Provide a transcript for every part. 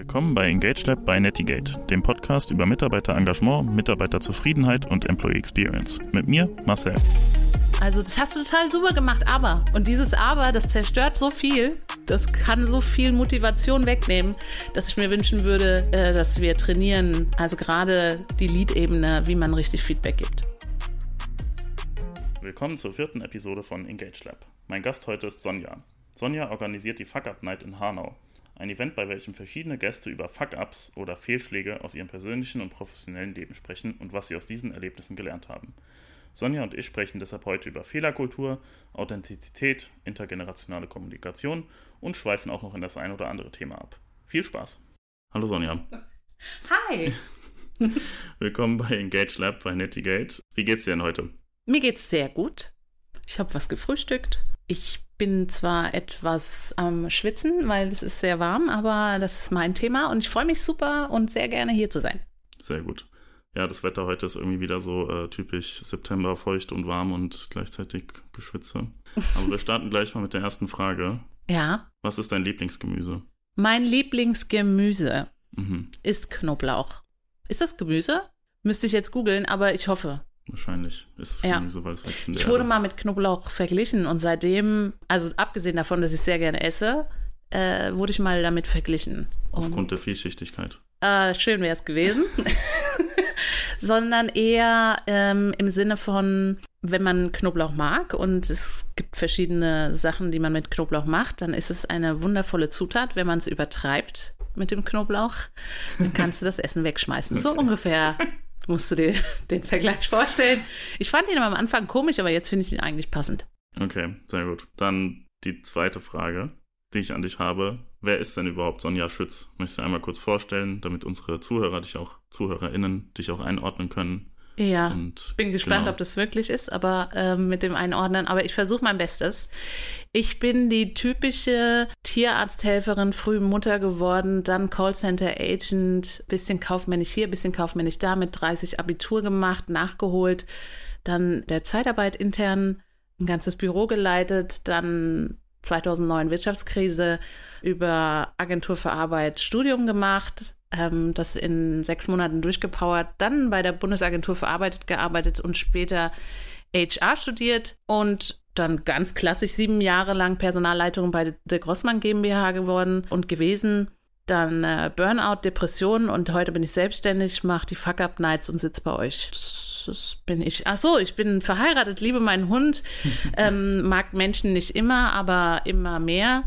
Willkommen bei Engage Lab bei Netigate, dem Podcast über Mitarbeiterengagement, Mitarbeiterzufriedenheit und Employee Experience. Mit mir, Marcel. Also, das hast du total super gemacht, aber. Und dieses Aber, das zerstört so viel, das kann so viel Motivation wegnehmen, dass ich mir wünschen würde, äh, dass wir trainieren, also gerade die Lead-Ebene, wie man richtig Feedback gibt. Willkommen zur vierten Episode von Engage Lab. Mein Gast heute ist Sonja. Sonja organisiert die Fuck Up Night in Hanau. Ein Event, bei welchem verschiedene Gäste über Fuck-Ups oder Fehlschläge aus ihrem persönlichen und professionellen Leben sprechen und was sie aus diesen Erlebnissen gelernt haben. Sonja und ich sprechen deshalb heute über Fehlerkultur, Authentizität, intergenerationale Kommunikation und schweifen auch noch in das ein oder andere Thema ab. Viel Spaß! Hallo Sonja. Hi! Willkommen bei Engage Lab bei Netigate. Wie geht's dir denn heute? Mir geht's sehr gut. Ich habe was gefrühstückt. Ich bin zwar etwas am Schwitzen, weil es ist sehr warm, aber das ist mein Thema und ich freue mich super und sehr gerne hier zu sein. Sehr gut. Ja, das Wetter heute ist irgendwie wieder so äh, typisch September, feucht und warm und gleichzeitig geschwitze. Aber wir starten gleich mal mit der ersten Frage. Ja. Was ist dein Lieblingsgemüse? Mein Lieblingsgemüse mhm. ist Knoblauch. Ist das Gemüse? Müsste ich jetzt googeln, aber ich hoffe. Wahrscheinlich ist es ja. Gemüse, weil es in der Ich wurde Erde. mal mit Knoblauch verglichen und seitdem, also abgesehen davon, dass ich sehr gerne esse, äh, wurde ich mal damit verglichen. Aufgrund und, der Vielschichtigkeit. Äh, schön wäre es gewesen. Sondern eher ähm, im Sinne von, wenn man Knoblauch mag und es gibt verschiedene Sachen, die man mit Knoblauch macht, dann ist es eine wundervolle Zutat. Wenn man es übertreibt mit dem Knoblauch, dann kannst du das Essen wegschmeißen. Okay. So ungefähr musst du dir den Vergleich vorstellen. Ich fand ihn am Anfang komisch, aber jetzt finde ich ihn eigentlich passend. Okay, sehr gut. Dann die zweite Frage, die ich an dich habe. Wer ist denn überhaupt Sonja Schütz? Möchtest du einmal kurz vorstellen, damit unsere Zuhörer dich auch, ZuhörerInnen dich auch einordnen können? Ja, und, bin gespannt, genau. ob das wirklich ist, aber äh, mit dem Einordnen. Aber ich versuche mein Bestes. Ich bin die typische Tierarzthelferin, früh Mutter geworden, dann Callcenter Agent, bisschen kaufmännisch hier, bisschen kaufmännisch da, mit 30 Abitur gemacht, nachgeholt, dann der Zeitarbeit intern ein ganzes Büro geleitet, dann 2009 Wirtschaftskrise über Agentur für Arbeit Studium gemacht, ähm, das in sechs Monaten durchgepowert, dann bei der Bundesagentur für Arbeit gearbeitet und später HR studiert und dann ganz klassisch sieben Jahre lang Personalleitung bei der Grossmann GmbH geworden und gewesen. Dann äh, Burnout, Depression und heute bin ich selbstständig, mache die Fuck-Up-Nights und sitze bei euch. Das bin ich. Ach so, ich bin verheiratet, liebe meinen Hund, ähm, mag Menschen nicht immer, aber immer mehr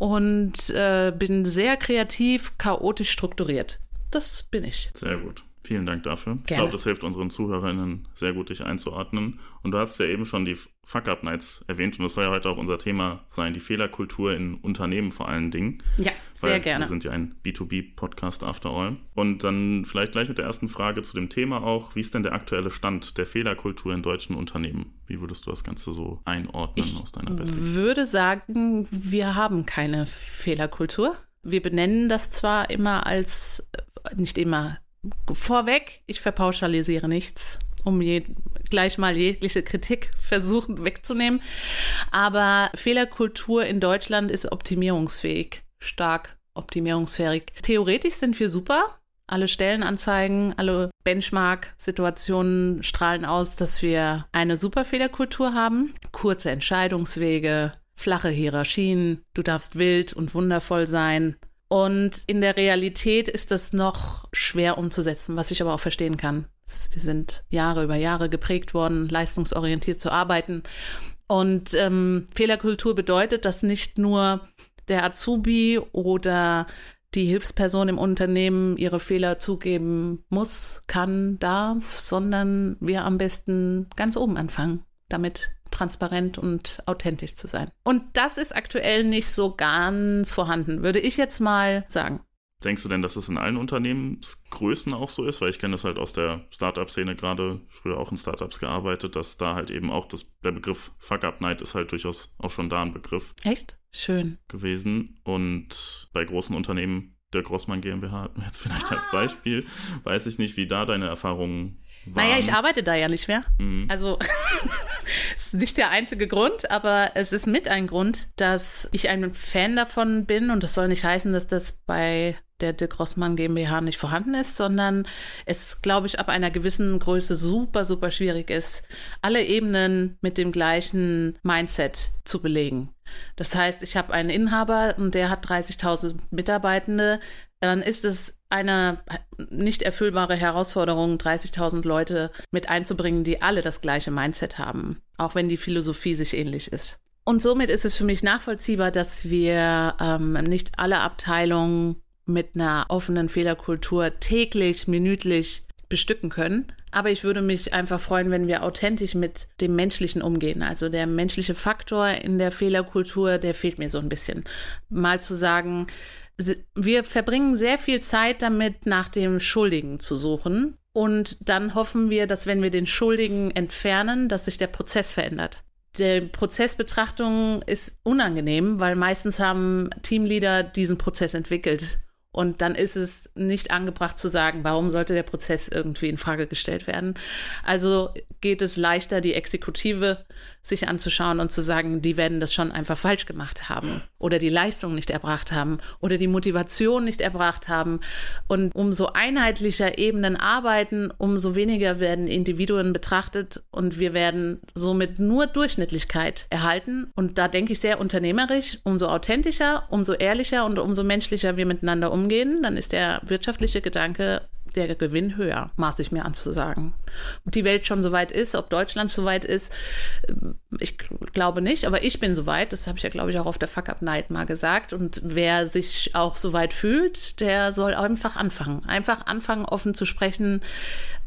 und äh, bin sehr kreativ, chaotisch strukturiert. Das bin ich. Sehr gut. Vielen Dank dafür. Gerne. Ich glaube, das hilft unseren ZuhörerInnen sehr gut, dich einzuordnen. Und du hast ja eben schon die Fuck-Up-Nights erwähnt und das soll ja heute auch unser Thema sein, die Fehlerkultur in Unternehmen vor allen Dingen. Ja, sehr gerne. Wir sind ja ein B2B-Podcast after all. Und dann vielleicht gleich mit der ersten Frage zu dem Thema auch. Wie ist denn der aktuelle Stand der Fehlerkultur in deutschen Unternehmen? Wie würdest du das Ganze so einordnen ich aus deiner Perspektive? Ich würde sagen, wir haben keine Fehlerkultur. Wir benennen das zwar immer als, nicht immer, vorweg, ich verpauschalisiere nichts, um je, gleich mal jegliche Kritik versuchen wegzunehmen. Aber Fehlerkultur in Deutschland ist optimierungsfähig, stark optimierungsfähig. Theoretisch sind wir super. Alle Stellenanzeigen, alle Benchmark-Situationen strahlen aus, dass wir eine super Fehlerkultur haben. Kurze Entscheidungswege, flache Hierarchien, du darfst wild und wundervoll sein, und in der Realität ist das noch schwer umzusetzen, was ich aber auch verstehen kann. Wir sind Jahre über Jahre geprägt worden, leistungsorientiert zu arbeiten. Und ähm, Fehlerkultur bedeutet, dass nicht nur der Azubi oder die Hilfsperson im Unternehmen ihre Fehler zugeben muss, kann, darf, sondern wir am besten ganz oben anfangen, damit transparent und authentisch zu sein. Und das ist aktuell nicht so ganz vorhanden, würde ich jetzt mal sagen. Denkst du denn, dass es in allen Unternehmensgrößen auch so ist? Weil ich kenne das halt aus der Startup-Szene gerade, früher auch in Startups gearbeitet, dass da halt eben auch das, der Begriff Fuck-Up-Night ist halt durchaus auch schon da ein Begriff. Echt? Schön. Gewesen. Und bei großen Unternehmen, der Grossmann GmbH, jetzt vielleicht ah. als Beispiel, weiß ich nicht, wie da deine Erfahrungen waren. Naja, ich arbeite da ja nicht mehr. Mhm. Also ist nicht der einzige Grund, aber es ist mit ein Grund, dass ich ein Fan davon bin und das soll nicht heißen, dass das bei der Dirk Rossmann GmbH nicht vorhanden ist, sondern es, glaube ich, ab einer gewissen Größe super, super schwierig ist, alle Ebenen mit dem gleichen Mindset zu belegen. Das heißt, ich habe einen Inhaber und der hat 30.000 Mitarbeitende. Dann ist es eine nicht erfüllbare Herausforderung, 30.000 Leute mit einzubringen, die alle das gleiche Mindset haben, auch wenn die Philosophie sich ähnlich ist. Und somit ist es für mich nachvollziehbar, dass wir ähm, nicht alle Abteilungen mit einer offenen Fehlerkultur täglich, minütlich bestücken können. Aber ich würde mich einfach freuen, wenn wir authentisch mit dem Menschlichen umgehen. Also der menschliche Faktor in der Fehlerkultur, der fehlt mir so ein bisschen. Mal zu sagen, wir verbringen sehr viel Zeit damit, nach dem Schuldigen zu suchen. Und dann hoffen wir, dass wenn wir den Schuldigen entfernen, dass sich der Prozess verändert. Die Prozessbetrachtung ist unangenehm, weil meistens haben Teamleader diesen Prozess entwickelt und dann ist es nicht angebracht zu sagen, warum sollte der Prozess irgendwie in Frage gestellt werden. Also geht es leichter, die Exekutive sich anzuschauen und zu sagen, die werden das schon einfach falsch gemacht haben oder die Leistung nicht erbracht haben oder die Motivation nicht erbracht haben. Und umso einheitlicher Ebenen arbeiten, umso weniger werden Individuen betrachtet und wir werden somit nur Durchschnittlichkeit erhalten. Und da denke ich sehr unternehmerisch, umso authentischer, umso ehrlicher und umso menschlicher wir miteinander umgehen, dann ist der wirtschaftliche Gedanke der Gewinn höher, maße ich mir an zu sagen. Ob die Welt schon so weit ist, ob Deutschland so weit ist, äh, ich glaube nicht, aber ich bin so weit. Das habe ich ja, glaube ich, auch auf der Fuck Up Night mal gesagt. Und wer sich auch so weit fühlt, der soll einfach anfangen. Einfach anfangen, offen zu sprechen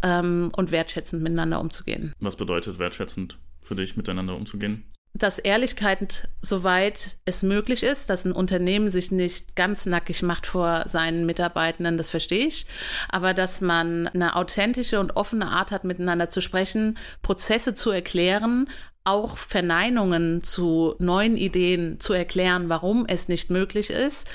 ähm, und wertschätzend miteinander umzugehen. Was bedeutet wertschätzend für dich, miteinander umzugehen? Dass Ehrlichkeit, soweit es möglich ist, dass ein Unternehmen sich nicht ganz nackig macht vor seinen Mitarbeitenden, das verstehe ich. Aber dass man eine authentische und offene Art hat, miteinander zu sprechen, Prozesse zu erklären, auch Verneinungen zu neuen Ideen zu erklären, warum es nicht möglich ist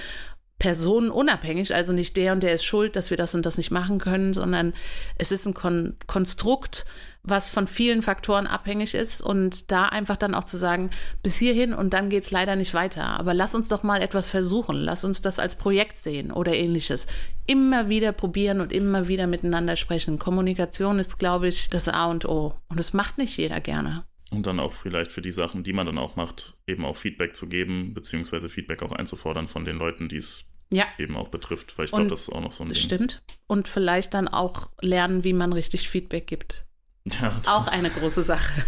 personenunabhängig, also nicht der und der ist schuld, dass wir das und das nicht machen können, sondern es ist ein Kon Konstrukt, was von vielen Faktoren abhängig ist und da einfach dann auch zu sagen, bis hierhin und dann geht es leider nicht weiter. Aber lass uns doch mal etwas versuchen, lass uns das als Projekt sehen oder ähnliches. Immer wieder probieren und immer wieder miteinander sprechen. Kommunikation ist, glaube ich, das A und O. Und das macht nicht jeder gerne. Und dann auch vielleicht für die Sachen, die man dann auch macht, eben auch Feedback zu geben, beziehungsweise Feedback auch einzufordern von den Leuten, die es ja. eben auch betrifft, weil ich glaube, das ist auch noch so ein Ding. Stimmt. Und vielleicht dann auch lernen, wie man richtig Feedback gibt. Auch eine große Sache.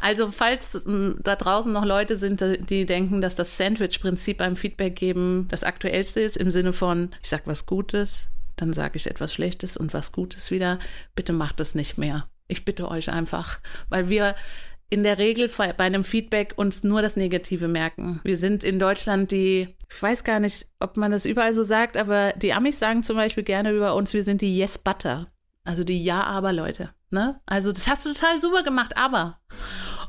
Also, falls da draußen noch Leute sind, die denken, dass das Sandwich-Prinzip beim Feedback geben das aktuellste ist, im Sinne von, ich sage was Gutes, dann sage ich etwas Schlechtes und was Gutes wieder, bitte macht das nicht mehr. Ich bitte euch einfach, weil wir in der Regel bei einem Feedback uns nur das Negative merken. Wir sind in Deutschland die, ich weiß gar nicht, ob man das überall so sagt, aber die Amis sagen zum Beispiel gerne über uns, wir sind die Yes Butter. Also die Ja-Aber-Leute. Ne? Also das hast du total super gemacht, aber.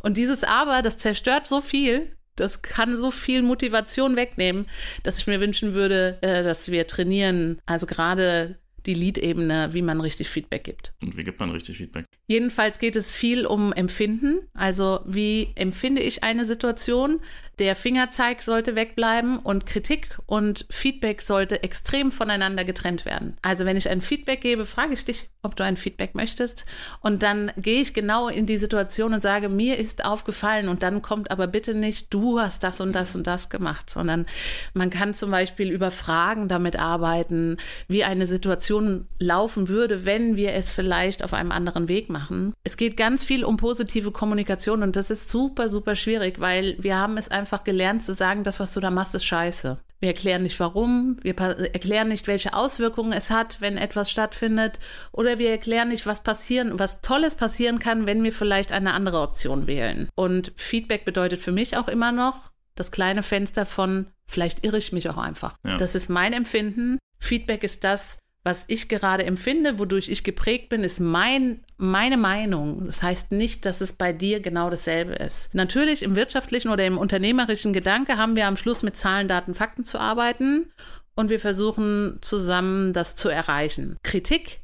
Und dieses Aber, das zerstört so viel, das kann so viel Motivation wegnehmen, dass ich mir wünschen würde, äh, dass wir trainieren. Also gerade die Lead-Ebene, wie man richtig Feedback gibt. Und wie gibt man richtig Feedback? Jedenfalls geht es viel um Empfinden. Also wie empfinde ich eine Situation? Der Fingerzeig sollte wegbleiben und Kritik und Feedback sollte extrem voneinander getrennt werden. Also wenn ich ein Feedback gebe, frage ich dich, ob du ein Feedback möchtest. Und dann gehe ich genau in die Situation und sage, mir ist aufgefallen und dann kommt aber bitte nicht, du hast das und das und das gemacht, sondern man kann zum Beispiel über Fragen damit arbeiten, wie eine Situation laufen würde, wenn wir es vielleicht auf einem anderen Weg machen. Es geht ganz viel um positive Kommunikation und das ist super, super schwierig, weil wir haben es einfach einfach gelernt zu sagen, das, was du da machst, ist scheiße. Wir erklären nicht warum, wir erklären nicht, welche Auswirkungen es hat, wenn etwas stattfindet, oder wir erklären nicht, was passieren, was Tolles passieren kann, wenn wir vielleicht eine andere Option wählen. Und Feedback bedeutet für mich auch immer noch das kleine Fenster von, vielleicht irre ich mich auch einfach. Ja. Das ist mein Empfinden. Feedback ist das, was ich gerade empfinde, wodurch ich geprägt bin, ist mein, meine Meinung. Das heißt nicht, dass es bei dir genau dasselbe ist. Natürlich im wirtschaftlichen oder im unternehmerischen Gedanke haben wir am Schluss mit Zahlen, Daten, Fakten zu arbeiten und wir versuchen zusammen das zu erreichen. Kritik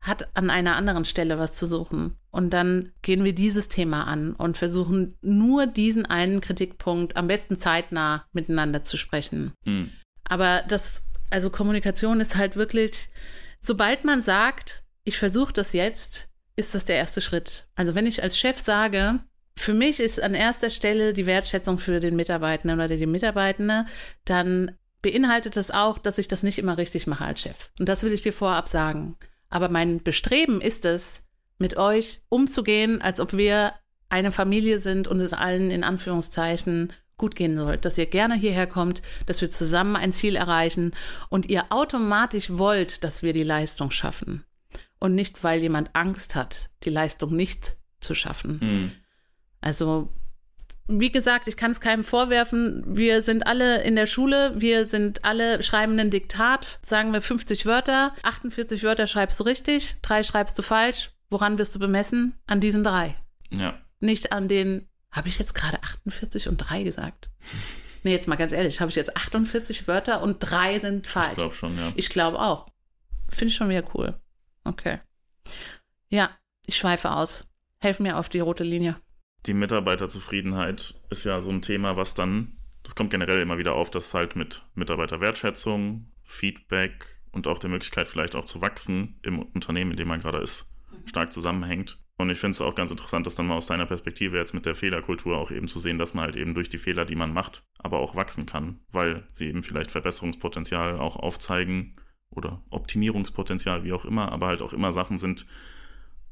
hat an einer anderen Stelle was zu suchen. Und dann gehen wir dieses Thema an und versuchen nur diesen einen Kritikpunkt am besten zeitnah miteinander zu sprechen. Mhm. Aber das also Kommunikation ist halt wirklich, sobald man sagt, ich versuche das jetzt, ist das der erste Schritt. Also wenn ich als Chef sage, für mich ist an erster Stelle die Wertschätzung für den Mitarbeitenden oder die Mitarbeitende, dann beinhaltet das auch, dass ich das nicht immer richtig mache als Chef. Und das will ich dir vorab sagen. Aber mein Bestreben ist es, mit euch umzugehen, als ob wir eine Familie sind und es allen in Anführungszeichen gut gehen soll, dass ihr gerne hierher kommt, dass wir zusammen ein Ziel erreichen und ihr automatisch wollt, dass wir die Leistung schaffen. Und nicht, weil jemand Angst hat, die Leistung nicht zu schaffen. Mhm. Also, wie gesagt, ich kann es keinem vorwerfen. Wir sind alle in der Schule, wir sind alle schreiben ein Diktat, sagen wir 50 Wörter, 48 Wörter schreibst du richtig, drei schreibst du falsch. Woran wirst du bemessen? An diesen drei. Ja. Nicht an den habe ich jetzt gerade 48 und 3 gesagt? Nee, jetzt mal ganz ehrlich, habe ich jetzt 48 Wörter und 3 sind falsch? Ich glaube schon, ja. Ich glaube auch. Finde ich schon wieder cool. Okay. Ja, ich schweife aus. Helf mir auf die rote Linie. Die Mitarbeiterzufriedenheit ist ja so ein Thema, was dann, das kommt generell immer wieder auf, dass halt mit Mitarbeiterwertschätzung, Feedback und auch der Möglichkeit vielleicht auch zu wachsen im Unternehmen, in dem man gerade ist, mhm. stark zusammenhängt. Und ich finde es auch ganz interessant, das dann mal aus deiner Perspektive jetzt mit der Fehlerkultur auch eben zu sehen, dass man halt eben durch die Fehler, die man macht, aber auch wachsen kann, weil sie eben vielleicht Verbesserungspotenzial auch aufzeigen oder Optimierungspotenzial, wie auch immer, aber halt auch immer Sachen sind,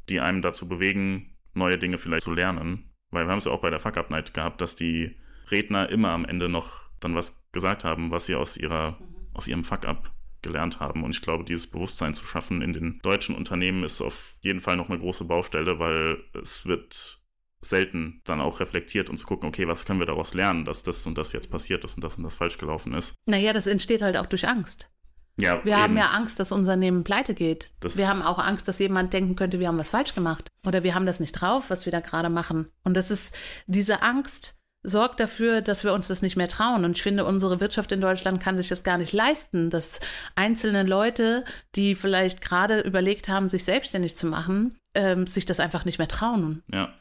die einem dazu bewegen, neue Dinge vielleicht zu lernen. Weil wir haben es ja auch bei der Fuck Up Night gehabt, dass die Redner immer am Ende noch dann was gesagt haben, was sie aus ihrer, aus ihrem Fuck Up gelernt haben. Und ich glaube, dieses Bewusstsein zu schaffen in den deutschen Unternehmen ist auf jeden Fall noch eine große Baustelle, weil es wird selten dann auch reflektiert und zu gucken, okay, was können wir daraus lernen, dass das und das jetzt passiert ist und das und das falsch gelaufen ist. Naja, das entsteht halt auch durch Angst. Ja, wir eben. haben ja Angst, dass unser Unternehmen pleite geht. Das wir haben auch Angst, dass jemand denken könnte, wir haben was falsch gemacht. Oder wir haben das nicht drauf, was wir da gerade machen. Und das ist diese Angst, sorgt dafür, dass wir uns das nicht mehr trauen. Und ich finde, unsere Wirtschaft in Deutschland kann sich das gar nicht leisten, dass einzelne Leute, die vielleicht gerade überlegt haben, sich selbstständig zu machen, ähm, sich das einfach nicht mehr trauen. Ja.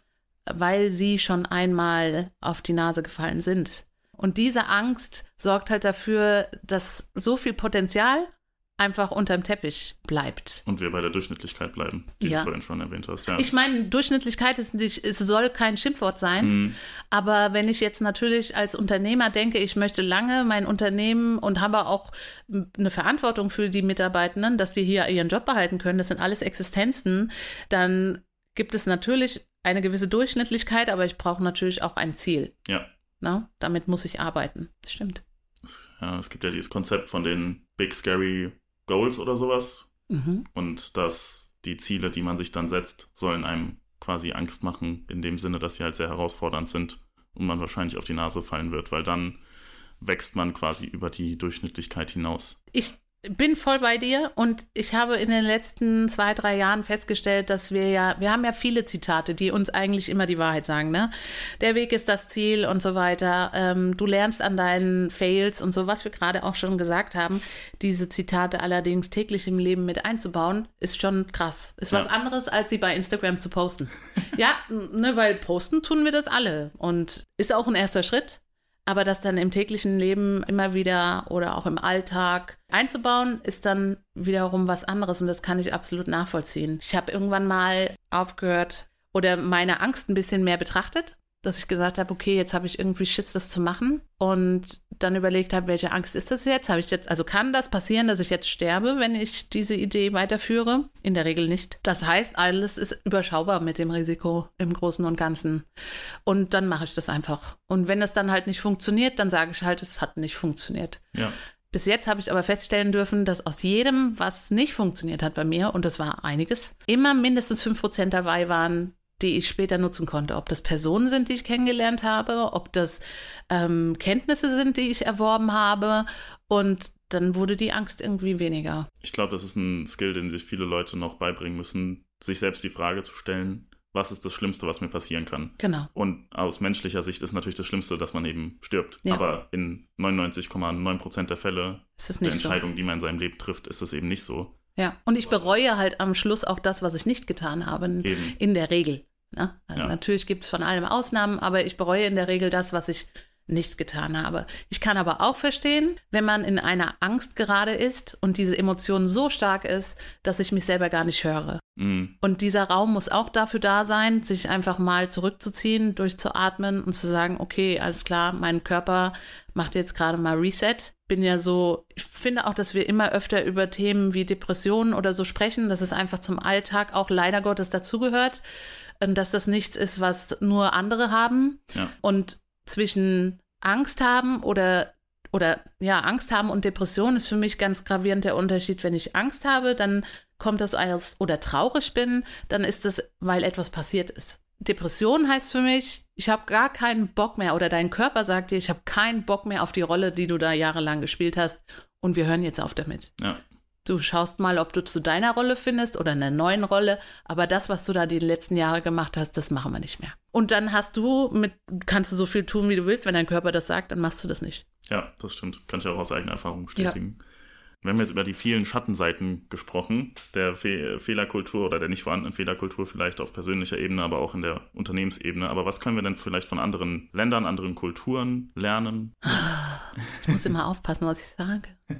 Weil sie schon einmal auf die Nase gefallen sind. Und diese Angst sorgt halt dafür, dass so viel Potenzial einfach unterm Teppich bleibt. Und wir bei der Durchschnittlichkeit bleiben, die ja. du vorhin schon erwähnt hast. Ja. Ich meine, Durchschnittlichkeit ist nicht, es soll kein Schimpfwort sein, mhm. aber wenn ich jetzt natürlich als Unternehmer denke, ich möchte lange mein Unternehmen und habe auch eine Verantwortung für die Mitarbeitenden, dass sie hier ihren Job behalten können, das sind alles Existenzen, dann gibt es natürlich eine gewisse Durchschnittlichkeit, aber ich brauche natürlich auch ein Ziel. Ja. Na, damit muss ich arbeiten. Das stimmt. Ja, es gibt ja dieses Konzept von den Big Scary Goals oder sowas. Mhm. Und dass die Ziele, die man sich dann setzt, sollen einem quasi Angst machen, in dem Sinne, dass sie halt sehr herausfordernd sind und man wahrscheinlich auf die Nase fallen wird, weil dann wächst man quasi über die Durchschnittlichkeit hinaus. Ich bin voll bei dir und ich habe in den letzten zwei, drei Jahren festgestellt, dass wir ja, wir haben ja viele Zitate, die uns eigentlich immer die Wahrheit sagen, ne? Der Weg ist das Ziel und so weiter. Ähm, du lernst an deinen Fails und so, was wir gerade auch schon gesagt haben. Diese Zitate allerdings täglich im Leben mit einzubauen, ist schon krass. Ist ja. was anderes, als sie bei Instagram zu posten. ja, ne, weil posten tun wir das alle und ist auch ein erster Schritt. Aber das dann im täglichen Leben immer wieder oder auch im Alltag einzubauen, ist dann wiederum was anderes und das kann ich absolut nachvollziehen. Ich habe irgendwann mal aufgehört oder meine Angst ein bisschen mehr betrachtet dass ich gesagt habe, okay, jetzt habe ich irgendwie Schiss, das zu machen und dann überlegt habe, welche Angst ist das jetzt? Habe ich jetzt, also kann das passieren, dass ich jetzt sterbe, wenn ich diese Idee weiterführe? In der Regel nicht. Das heißt, alles ist überschaubar mit dem Risiko im Großen und Ganzen. Und dann mache ich das einfach. Und wenn das dann halt nicht funktioniert, dann sage ich halt, es hat nicht funktioniert. Ja. Bis jetzt habe ich aber feststellen dürfen, dass aus jedem, was nicht funktioniert hat bei mir, und das war einiges, immer mindestens 5% dabei waren, die ich später nutzen konnte. Ob das Personen sind, die ich kennengelernt habe, ob das ähm, Kenntnisse sind, die ich erworben habe. Und dann wurde die Angst irgendwie weniger. Ich glaube, das ist ein Skill, den sich viele Leute noch beibringen müssen, sich selbst die Frage zu stellen, was ist das Schlimmste, was mir passieren kann? Genau. Und aus menschlicher Sicht ist natürlich das Schlimmste, dass man eben stirbt. Ja. Aber in 99,9 Prozent der Fälle der Entscheidung, so. die man in seinem Leben trifft, ist es eben nicht so. Ja, und ich bereue halt am Schluss auch das, was ich nicht getan habe, Eben. in der Regel. Ne? Also ja. natürlich gibt es von allem Ausnahmen, aber ich bereue in der Regel das, was ich nicht getan habe. Ich kann aber auch verstehen, wenn man in einer Angst gerade ist und diese Emotion so stark ist, dass ich mich selber gar nicht höre. Mhm. Und dieser Raum muss auch dafür da sein, sich einfach mal zurückzuziehen, durchzuatmen und zu sagen, okay, alles klar, mein Körper macht jetzt gerade mal Reset. Bin ja so, ich finde auch, dass wir immer öfter über Themen wie Depressionen oder so sprechen, dass es einfach zum Alltag auch leider Gottes dazugehört, dass das nichts ist, was nur andere haben. Ja. Und zwischen Angst haben oder oder ja, Angst haben und Depression ist für mich ganz gravierend der Unterschied. Wenn ich Angst habe, dann kommt das als oder traurig bin, dann ist es, weil etwas passiert ist. Depression heißt für mich, ich habe gar keinen Bock mehr oder dein Körper sagt dir, ich habe keinen Bock mehr auf die Rolle, die du da jahrelang gespielt hast und wir hören jetzt auf damit. Ja. Du schaust mal, ob du zu deiner Rolle findest oder einer neuen Rolle, aber das, was du da die letzten Jahre gemacht hast, das machen wir nicht mehr. Und dann hast du mit, kannst du so viel tun, wie du willst, wenn dein Körper das sagt, dann machst du das nicht. Ja, das stimmt. Kann ich auch aus eigener Erfahrung bestätigen. Ja. Wir haben jetzt über die vielen Schattenseiten gesprochen, der Fe Fehlerkultur oder der nicht vorhandenen Fehlerkultur vielleicht auf persönlicher Ebene, aber auch in der Unternehmensebene. Aber was können wir denn vielleicht von anderen Ländern, anderen Kulturen lernen? Ich muss immer aufpassen, was ich sage.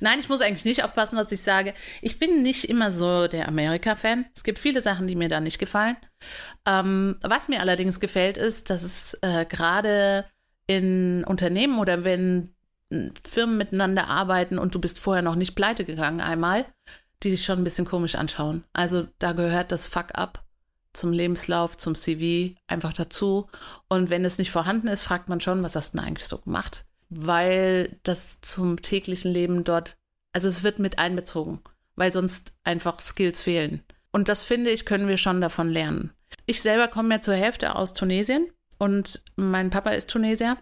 Nein, ich muss eigentlich nicht aufpassen, was ich sage. Ich bin nicht immer so der Amerika-Fan. Es gibt viele Sachen, die mir da nicht gefallen. Ähm, was mir allerdings gefällt, ist, dass es äh, gerade in Unternehmen oder wenn Firmen miteinander arbeiten und du bist vorher noch nicht pleite gegangen einmal, die dich schon ein bisschen komisch anschauen. Also da gehört das Fuck-up zum Lebenslauf, zum CV einfach dazu. Und wenn es nicht vorhanden ist, fragt man schon, was hast du denn eigentlich so gemacht? Weil das zum täglichen Leben dort, also es wird mit einbezogen, weil sonst einfach Skills fehlen. Und das finde ich, können wir schon davon lernen. Ich selber komme ja zur Hälfte aus Tunesien und mein Papa ist Tunesier.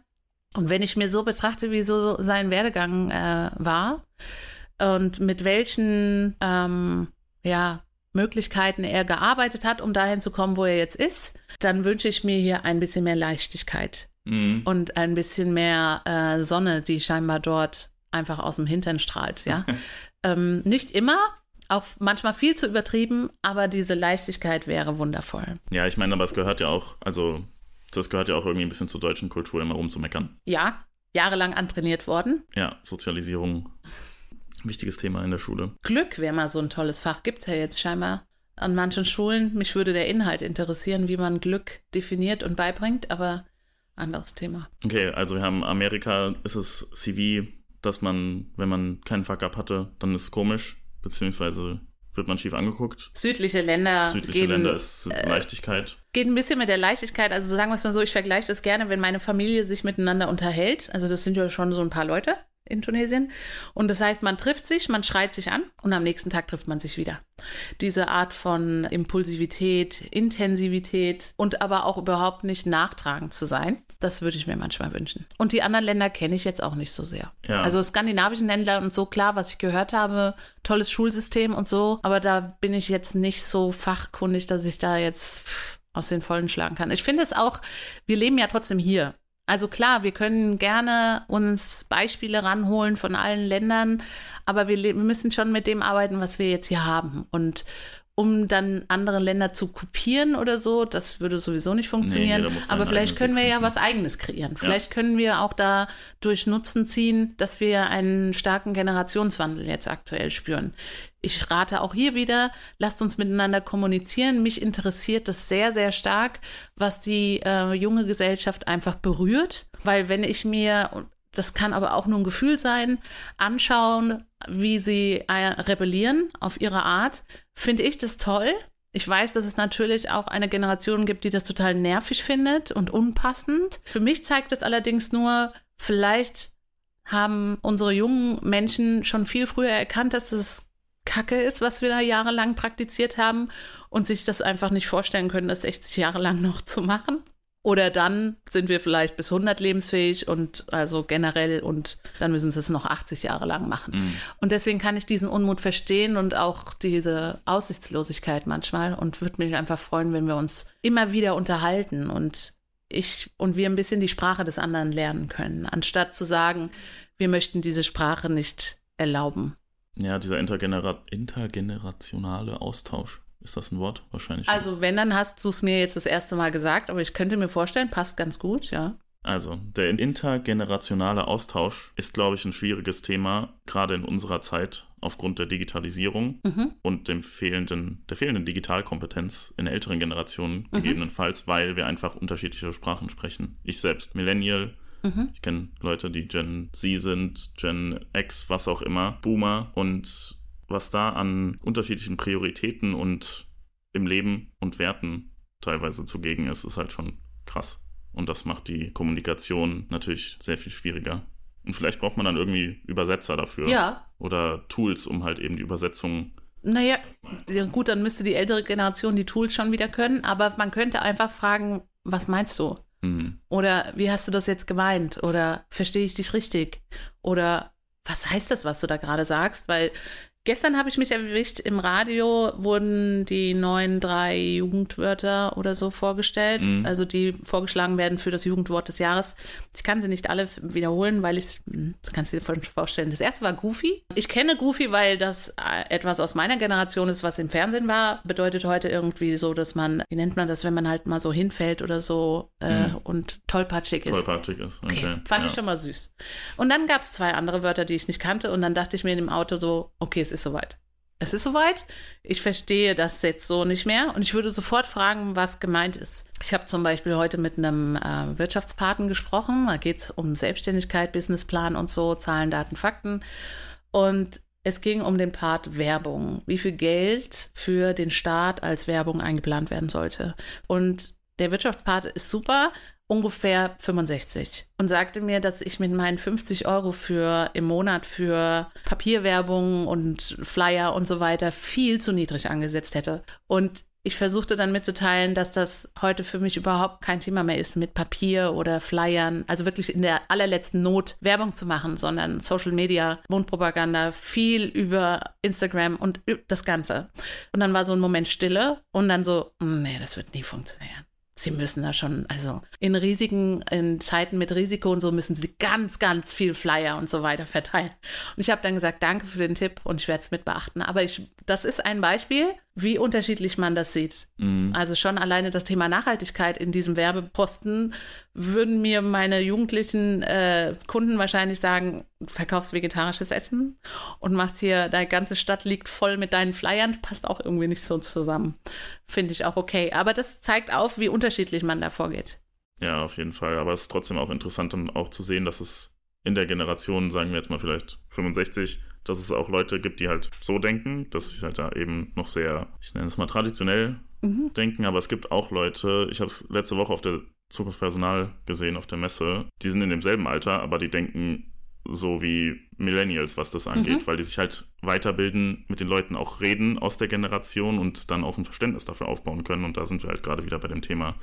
Und wenn ich mir so betrachte, wie so sein Werdegang äh, war und mit welchen ähm, ja, Möglichkeiten er gearbeitet hat, um dahin zu kommen, wo er jetzt ist, dann wünsche ich mir hier ein bisschen mehr Leichtigkeit mhm. und ein bisschen mehr äh, Sonne, die scheinbar dort einfach aus dem Hintern strahlt. Ja? ähm, nicht immer, auch manchmal viel zu übertrieben, aber diese Leichtigkeit wäre wundervoll. Ja, ich meine, aber es gehört ja auch, also das gehört ja auch irgendwie ein bisschen zur deutschen Kultur, immer rumzumeckern. Ja, jahrelang antrainiert worden. Ja, Sozialisierung, wichtiges Thema in der Schule. Glück wäre mal so ein tolles Fach, gibt es ja jetzt scheinbar an manchen Schulen. Mich würde der Inhalt interessieren, wie man Glück definiert und beibringt, aber anderes Thema. Okay, also wir haben Amerika, ist es CV, dass man, wenn man keinen Fuck-up hatte, dann ist es komisch, beziehungsweise wird man schief angeguckt. Südliche Länder. Südliche gehen, Länder ist äh, Leichtigkeit. Geht ein bisschen mit der Leichtigkeit. Also sagen wir es mal so, ich vergleiche das gerne, wenn meine Familie sich miteinander unterhält. Also das sind ja schon so ein paar Leute in Tunesien. Und das heißt, man trifft sich, man schreit sich an und am nächsten Tag trifft man sich wieder. Diese Art von Impulsivität, Intensivität und aber auch überhaupt nicht nachtragend zu sein, das würde ich mir manchmal wünschen. Und die anderen Länder kenne ich jetzt auch nicht so sehr. Ja. Also skandinavischen Länder und so klar, was ich gehört habe, tolles Schulsystem und so, aber da bin ich jetzt nicht so fachkundig, dass ich da jetzt aus den Vollen schlagen kann. Ich finde es auch, wir leben ja trotzdem hier. Also klar, wir können gerne uns Beispiele ranholen von allen Ländern, aber wir, wir müssen schon mit dem arbeiten, was wir jetzt hier haben. Und um dann andere Länder zu kopieren oder so, das würde sowieso nicht funktionieren. Nee, Aber vielleicht können wir ja was eigenes kreieren. Vielleicht ja. können wir auch da durch Nutzen ziehen, dass wir einen starken Generationswandel jetzt aktuell spüren. Ich rate auch hier wieder, lasst uns miteinander kommunizieren. Mich interessiert das sehr, sehr stark, was die äh, junge Gesellschaft einfach berührt, weil wenn ich mir das kann aber auch nur ein Gefühl sein, anschauen, wie sie äh, rebellieren auf ihre Art, finde ich das toll. Ich weiß, dass es natürlich auch eine Generation gibt, die das total nervig findet und unpassend. Für mich zeigt es allerdings nur, vielleicht haben unsere jungen Menschen schon viel früher erkannt, dass es Kacke ist, was wir da jahrelang praktiziert haben und sich das einfach nicht vorstellen können, das 60 Jahre lang noch zu machen. Oder dann sind wir vielleicht bis 100 lebensfähig und also generell und dann müssen sie es noch 80 Jahre lang machen. Mhm. Und deswegen kann ich diesen Unmut verstehen und auch diese Aussichtslosigkeit manchmal und würde mich einfach freuen, wenn wir uns immer wieder unterhalten und ich und wir ein bisschen die Sprache des anderen lernen können, anstatt zu sagen, wir möchten diese Sprache nicht erlauben. Ja, dieser intergenera intergenerationale Austausch. Ist das ein Wort? Wahrscheinlich. Also, wenn, dann hast du es mir jetzt das erste Mal gesagt, aber ich könnte mir vorstellen, passt ganz gut, ja. Also, der intergenerationale Austausch ist, glaube ich, ein schwieriges Thema, gerade in unserer Zeit aufgrund der Digitalisierung Mhm. und dem fehlenden, der fehlenden Digitalkompetenz in älteren Generationen Mhm. gegebenenfalls, weil wir einfach unterschiedliche Sprachen sprechen. Ich selbst Millennial, Mhm. ich kenne Leute, die Gen Z sind, Gen X, was auch immer, Boomer und was da an unterschiedlichen Prioritäten und im Leben und Werten teilweise zugegen ist, ist halt schon krass. Und das macht die Kommunikation natürlich sehr viel schwieriger. Und vielleicht braucht man dann irgendwie Übersetzer dafür. Ja, Oder Tools, um halt eben die Übersetzung. naja, ja, gut, dann müsste die ältere Generation die Tools schon wieder können, aber man könnte einfach fragen, was meinst du? Hm, Oder wie hast du das jetzt gemeint? Oder verstehe ich dich richtig? Oder was heißt das, was du da gerade sagst? Weil gestern habe ich mich erwischt, im Radio wurden die neuen drei Jugendwörter oder so vorgestellt, Mhm. also die vorgeschlagen werden für das Jugendwort des Jahres. Ich kann sie nicht alle wiederholen, weil ich es, du kannst dir vorstellen, das erste war Goofy. Ich kenne Goofy, weil das äh, etwas aus meiner Generation ist, was im Fernsehen war. Bedeutet heute irgendwie so, dass man, wie nennt man das, wenn man halt mal so hinfällt oder so äh, Mhm. und tollpatschig ist. tollpatschig ist. Okay. Okay, fand ja. ich schon mal süß. Und dann gab es zwei andere Wörter, die ich nicht kannte. Und dann dachte ich mir in dem Auto so, okay, es ist soweit. Es ist soweit. Ich verstehe das jetzt so nicht mehr. Und ich würde sofort fragen, was gemeint ist. Ich habe zum Beispiel heute mit einem äh, Wirtschaftspaten gesprochen. Da geht es um Selbstständigkeit, Businessplan und so, Zahlen, Daten, Fakten. Und es ging um den Part Werbung. Wie viel Geld für den Staat als Werbung eingeplant werden sollte. Und der Wirtschaftspart ist super, ungefähr 65 und sagte mir, dass ich mit meinen 50 Euro für im Monat für Papierwerbung und Flyer und so weiter viel zu niedrig angesetzt hätte. Und ich versuchte dann mitzuteilen, dass das heute für mich überhaupt kein Thema mehr ist, mit Papier oder Flyern, also wirklich in der allerletzten Not Werbung zu machen, sondern Social Media, Mundpropaganda, viel über Instagram und das Ganze. Und dann war so ein Moment Stille und dann so, "Mm, nee, das wird nie funktionieren. Sie müssen da schon, also in Risiken, in Zeiten mit Risiko und so müssen sie ganz, ganz viel Flyer und so weiter verteilen. Und ich habe dann gesagt, danke für den Tipp und ich werde es mit beachten. Aber ich, das ist ein Beispiel, wie unterschiedlich man das sieht. Mhm. Also schon alleine das Thema Nachhaltigkeit in diesem Werbeposten würden mir meine jugendlichen äh, Kunden wahrscheinlich sagen, verkaufst vegetarisches Essen und machst hier, deine ganze Stadt liegt voll mit deinen Flyern, passt auch irgendwie nicht so zusammen. Finde ich auch okay. Aber das zeigt auf, wie unterschiedlich man da vorgeht. Ja, auf jeden Fall. Aber es ist trotzdem auch interessant, dann auch zu sehen, dass es in der Generation, sagen wir jetzt mal vielleicht 65, dass es auch Leute gibt, die halt so denken, dass sie halt da eben noch sehr, ich nenne es mal traditionell Mhm. denken, aber es gibt auch Leute, ich habe es letzte Woche auf der Zukunft Personal gesehen, auf der Messe, die sind in demselben Alter, aber die denken so wie Millennials, was das angeht, Mhm. weil die sich halt weiterbilden, mit den Leuten auch reden aus der Generation und dann auch ein Verständnis dafür aufbauen können. Und da sind wir halt gerade wieder bei dem Thema,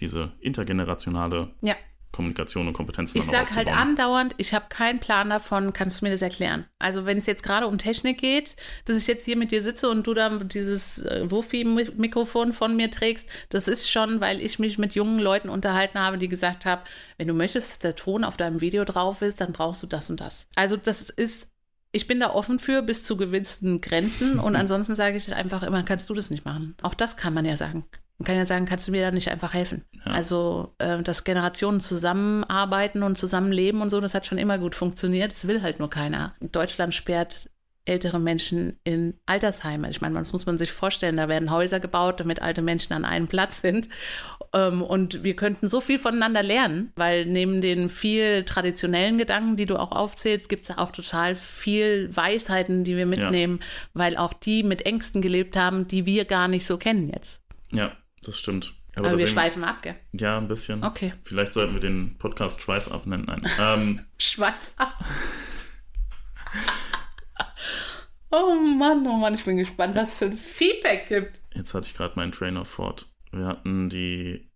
diese intergenerationale Ja. Kommunikation und Kompetenzen. Ich sage halt andauernd, ich habe keinen Plan davon, kannst du mir das erklären? Also wenn es jetzt gerade um Technik geht, dass ich jetzt hier mit dir sitze und du dann dieses äh, Wufi-Mikrofon von mir trägst, das ist schon, weil ich mich mit jungen Leuten unterhalten habe, die gesagt haben, wenn du möchtest, dass der Ton auf deinem Video drauf ist, dann brauchst du das und das. Also das ist, ich bin da offen für bis zu gewissen Grenzen und ansonsten sage ich einfach immer, kannst du das nicht machen? Auch das kann man ja sagen. Man kann ja sagen, kannst du mir da nicht einfach helfen? Ja. Also, äh, dass Generationen zusammenarbeiten und zusammenleben und so, das hat schon immer gut funktioniert. Das will halt nur keiner. Deutschland sperrt ältere Menschen in Altersheime. Ich meine, das muss man sich vorstellen, da werden Häuser gebaut, damit alte Menschen an einem Platz sind. Ähm, und wir könnten so viel voneinander lernen, weil neben den viel traditionellen Gedanken, die du auch aufzählst, gibt es auch total viel Weisheiten, die wir mitnehmen, weil auch die mit Ängsten gelebt haben, die wir gar nicht so kennen jetzt. Ja, das stimmt. Aber, wir deswegen- schweifen ab, gell? Ja, ein bisschen. Okay. Vielleicht sollten wir den Podcast Schweif abnennen. Nein. Ähm, Schweif ab. Oh Mann, oh Mann, ich bin gespannt, was es für ein Feedback gibt. Jetzt hatte ich gerade meinen Train of Thought. Wir hatten die,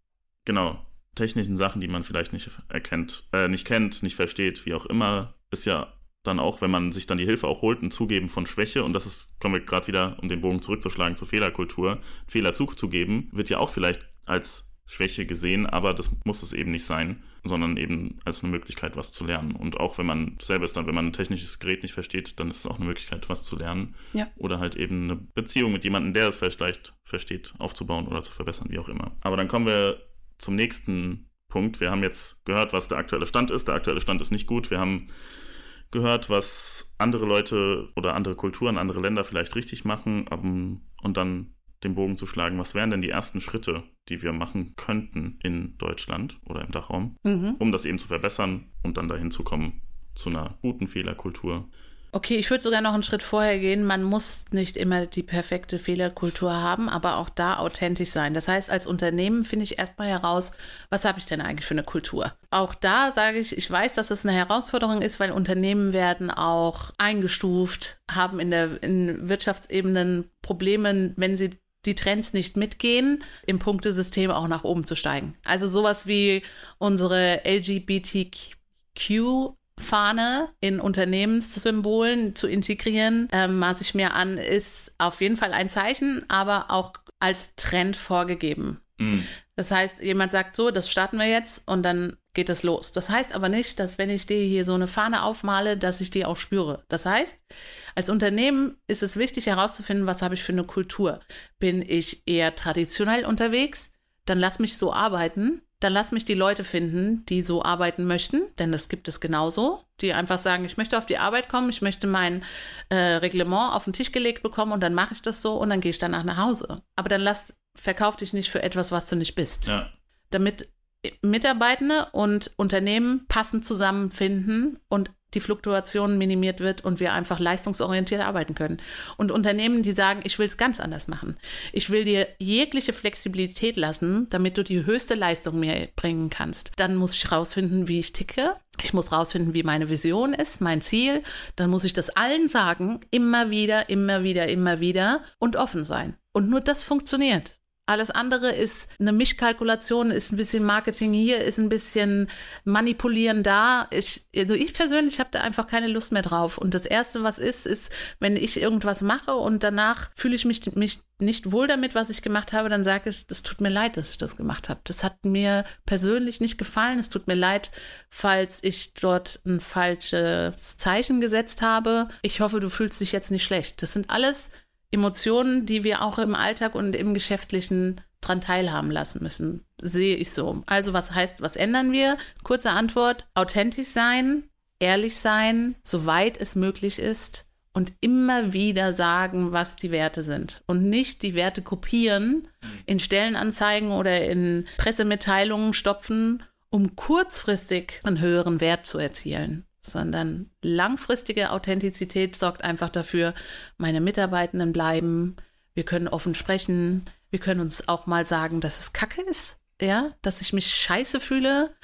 genau, technischen Sachen, die man vielleicht nicht erkennt, äh, nicht kennt, nicht versteht, wie auch immer, ist ja dann auch, wenn man sich dann die Hilfe auch holt, ein Zugeben von Schwäche. Und das ist, kommen wir gerade wieder, um den Bogen zurückzuschlagen zur Fehlerkultur. Fehler zuzugeben, wird ja auch vielleicht als Schwäche gesehen, aber das muss es eben nicht sein, sondern eben als eine Möglichkeit, was zu lernen. Und auch wenn man selber ist, dann, wenn man ein technisches Gerät nicht versteht, dann ist es auch eine Möglichkeit, was zu lernen. Ja. Oder halt eben eine Beziehung mit jemandem, der es vielleicht versteht, aufzubauen oder zu verbessern, wie auch immer. Aber dann kommen wir zum nächsten Punkt. Wir haben jetzt gehört, was der aktuelle Stand ist. Der aktuelle Stand ist nicht gut. Wir haben gehört, was andere Leute oder andere Kulturen, andere Länder vielleicht richtig machen um, und dann den Bogen zu schlagen, was wären denn die ersten Schritte, die wir machen könnten in Deutschland oder im Dachraum, mhm. um das eben zu verbessern und dann dahin zu kommen zu einer guten Fehlerkultur. Okay, ich würde sogar noch einen Schritt vorher gehen. Man muss nicht immer die perfekte Fehlerkultur haben, aber auch da authentisch sein. Das heißt, als Unternehmen finde ich erstmal heraus, was habe ich denn eigentlich für eine Kultur? Auch da sage ich, ich weiß, dass es eine Herausforderung ist, weil Unternehmen werden auch eingestuft, haben in der in Wirtschaftsebenen Probleme, wenn sie die Trends nicht mitgehen, im Punktesystem auch nach oben zu steigen. Also sowas wie unsere LGBTQ Fahne in Unternehmenssymbolen zu integrieren, ähm, maße ich mir an, ist auf jeden Fall ein Zeichen, aber auch als Trend vorgegeben. Mhm. Das heißt, jemand sagt so, das starten wir jetzt und dann geht es los. Das heißt aber nicht, dass wenn ich dir hier so eine Fahne aufmale, dass ich die auch spüre. Das heißt, als Unternehmen ist es wichtig herauszufinden, was habe ich für eine Kultur. Bin ich eher traditionell unterwegs? Dann lass mich so arbeiten dann lass mich die Leute finden, die so arbeiten möchten, denn das gibt es genauso, die einfach sagen, ich möchte auf die Arbeit kommen, ich möchte mein äh, Reglement auf den Tisch gelegt bekommen und dann mache ich das so und dann gehe ich danach nach Hause. Aber dann lass, verkauf dich nicht für etwas, was du nicht bist. Ja. Damit Mitarbeitende und Unternehmen passend zusammenfinden und die Fluktuation minimiert wird und wir einfach leistungsorientiert arbeiten können. Und Unternehmen, die sagen, ich will es ganz anders machen. Ich will dir jegliche Flexibilität lassen, damit du die höchste Leistung mir bringen kannst. Dann muss ich rausfinden, wie ich ticke. Ich muss rausfinden, wie meine Vision ist, mein Ziel. Dann muss ich das allen sagen, immer wieder, immer wieder, immer wieder und offen sein. Und nur das funktioniert. Alles andere ist eine Mischkalkulation, ist ein bisschen Marketing hier, ist ein bisschen Manipulieren da. Ich, also ich persönlich habe da einfach keine Lust mehr drauf. Und das Erste, was ist, ist, wenn ich irgendwas mache und danach fühle ich mich, mich nicht wohl damit, was ich gemacht habe, dann sage ich, es tut mir leid, dass ich das gemacht habe. Das hat mir persönlich nicht gefallen. Es tut mir leid, falls ich dort ein falsches Zeichen gesetzt habe. Ich hoffe, du fühlst dich jetzt nicht schlecht. Das sind alles Emotionen, die wir auch im Alltag und im Geschäftlichen dran teilhaben lassen müssen. Sehe ich so. Also was heißt, was ändern wir? Kurze Antwort, authentisch sein, ehrlich sein, soweit es möglich ist und immer wieder sagen, was die Werte sind und nicht die Werte kopieren, in Stellenanzeigen oder in Pressemitteilungen stopfen, um kurzfristig einen höheren Wert zu erzielen sondern langfristige Authentizität sorgt einfach dafür, meine Mitarbeitenden bleiben, wir können offen sprechen, wir können uns auch mal sagen, dass es Kacke ist, ja, dass ich mich scheiße fühle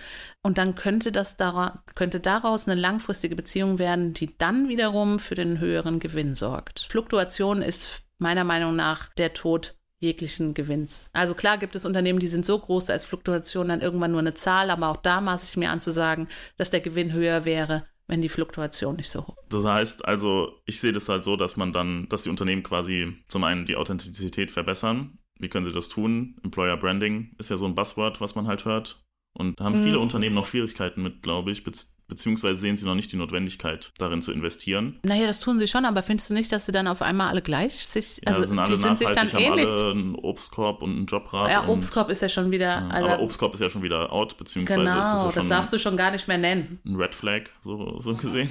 und dann könnte das dara könnte daraus eine langfristige Beziehung werden, die dann wiederum für den höheren Gewinn sorgt. Fluktuation ist meiner Meinung nach der Tod jeglichen Gewinns. Also klar gibt es Unternehmen, die sind so groß, da ist Fluktuation dann irgendwann nur eine Zahl, aber auch da maße ich mir an zu sagen, dass der Gewinn höher wäre, wenn die Fluktuation nicht so hoch ist. Das heißt also, ich sehe das halt so, dass man dann, dass die Unternehmen quasi zum einen die Authentizität verbessern. Wie können sie das tun? Employer Branding ist ja so ein Buzzword, was man halt hört. Und da haben viele mhm. Unternehmen noch Schwierigkeiten mit, glaube ich, beziehungsweise sehen sie noch nicht die Notwendigkeit, darin zu investieren. Naja, das tun sie schon, aber findest du nicht, dass sie dann auf einmal alle gleich sich, also ja, sind alle die sind sich dann haben ähnlich. alle einen Obstkorb und einen Jobrat. Ja, Obstkorb ist ja schon wieder. Ja, also, aber Obstkorb ist ja schon wieder out, beziehungsweise genau, ist das, ja das darfst du schon gar nicht mehr nennen. Ein Red Flag, so, so gesehen.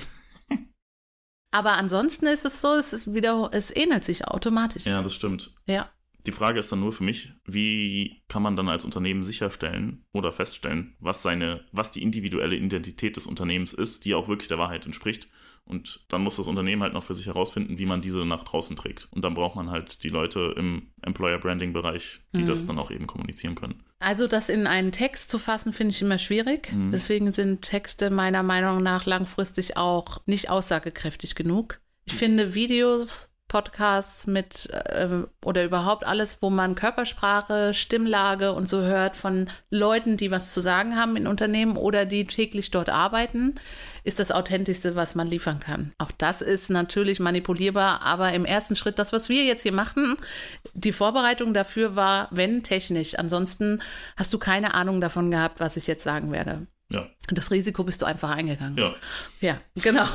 aber ansonsten ist es so, es ist wieder, es ähnelt sich automatisch. Ja, das stimmt. Ja. Die Frage ist dann nur für mich, wie kann man dann als Unternehmen sicherstellen oder feststellen, was seine, was die individuelle Identität des Unternehmens ist, die auch wirklich der Wahrheit entspricht. Und dann muss das Unternehmen halt noch für sich herausfinden, wie man diese nach draußen trägt. Und dann braucht man halt die Leute im Employer Branding Bereich, die mhm. das dann auch eben kommunizieren können. Also das in einen Text zu fassen, finde ich immer schwierig. Mhm. Deswegen sind Texte meiner Meinung nach langfristig auch nicht aussagekräftig genug. Ich finde Videos Podcasts mit äh, oder überhaupt alles, wo man Körpersprache, Stimmlage und so hört von Leuten, die was zu sagen haben in Unternehmen oder die täglich dort arbeiten, ist das authentischste, was man liefern kann. Auch das ist natürlich manipulierbar, aber im ersten Schritt, das, was wir jetzt hier machen, die Vorbereitung dafür war, wenn technisch. Ansonsten hast du keine Ahnung davon gehabt, was ich jetzt sagen werde. Ja. Das Risiko bist du einfach eingegangen. Ja. Ja, genau.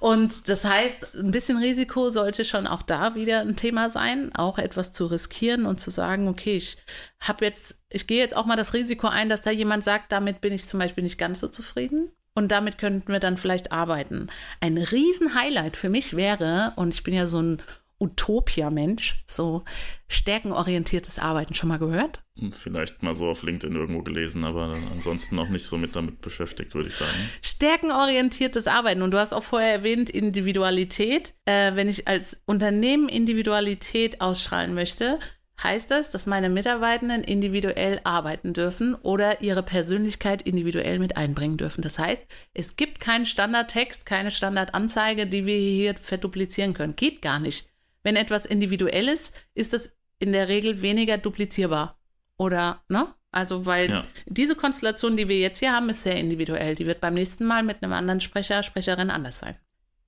Und das heißt, ein bisschen Risiko sollte schon auch da wieder ein Thema sein, auch etwas zu riskieren und zu sagen, okay, ich habe jetzt, ich gehe jetzt auch mal das Risiko ein, dass da jemand sagt, damit bin ich zum Beispiel nicht ganz so zufrieden. Und damit könnten wir dann vielleicht arbeiten. Ein Riesen-Highlight für mich wäre, und ich bin ja so ein Utopia-Mensch, so stärkenorientiertes Arbeiten schon mal gehört? Vielleicht mal so auf LinkedIn irgendwo gelesen, aber ansonsten auch nicht so mit damit beschäftigt, würde ich sagen. Stärkenorientiertes Arbeiten. Und du hast auch vorher erwähnt, Individualität. Äh, wenn ich als Unternehmen Individualität ausstrahlen möchte, heißt das, dass meine Mitarbeitenden individuell arbeiten dürfen oder ihre Persönlichkeit individuell mit einbringen dürfen. Das heißt, es gibt keinen Standardtext, keine Standardanzeige, die wir hier verduplizieren können. Geht gar nicht. Wenn etwas individuell ist, ist es in der Regel weniger duplizierbar. Oder, ne? Also, weil ja. diese Konstellation, die wir jetzt hier haben, ist sehr individuell. Die wird beim nächsten Mal mit einem anderen Sprecher, Sprecherin anders sein.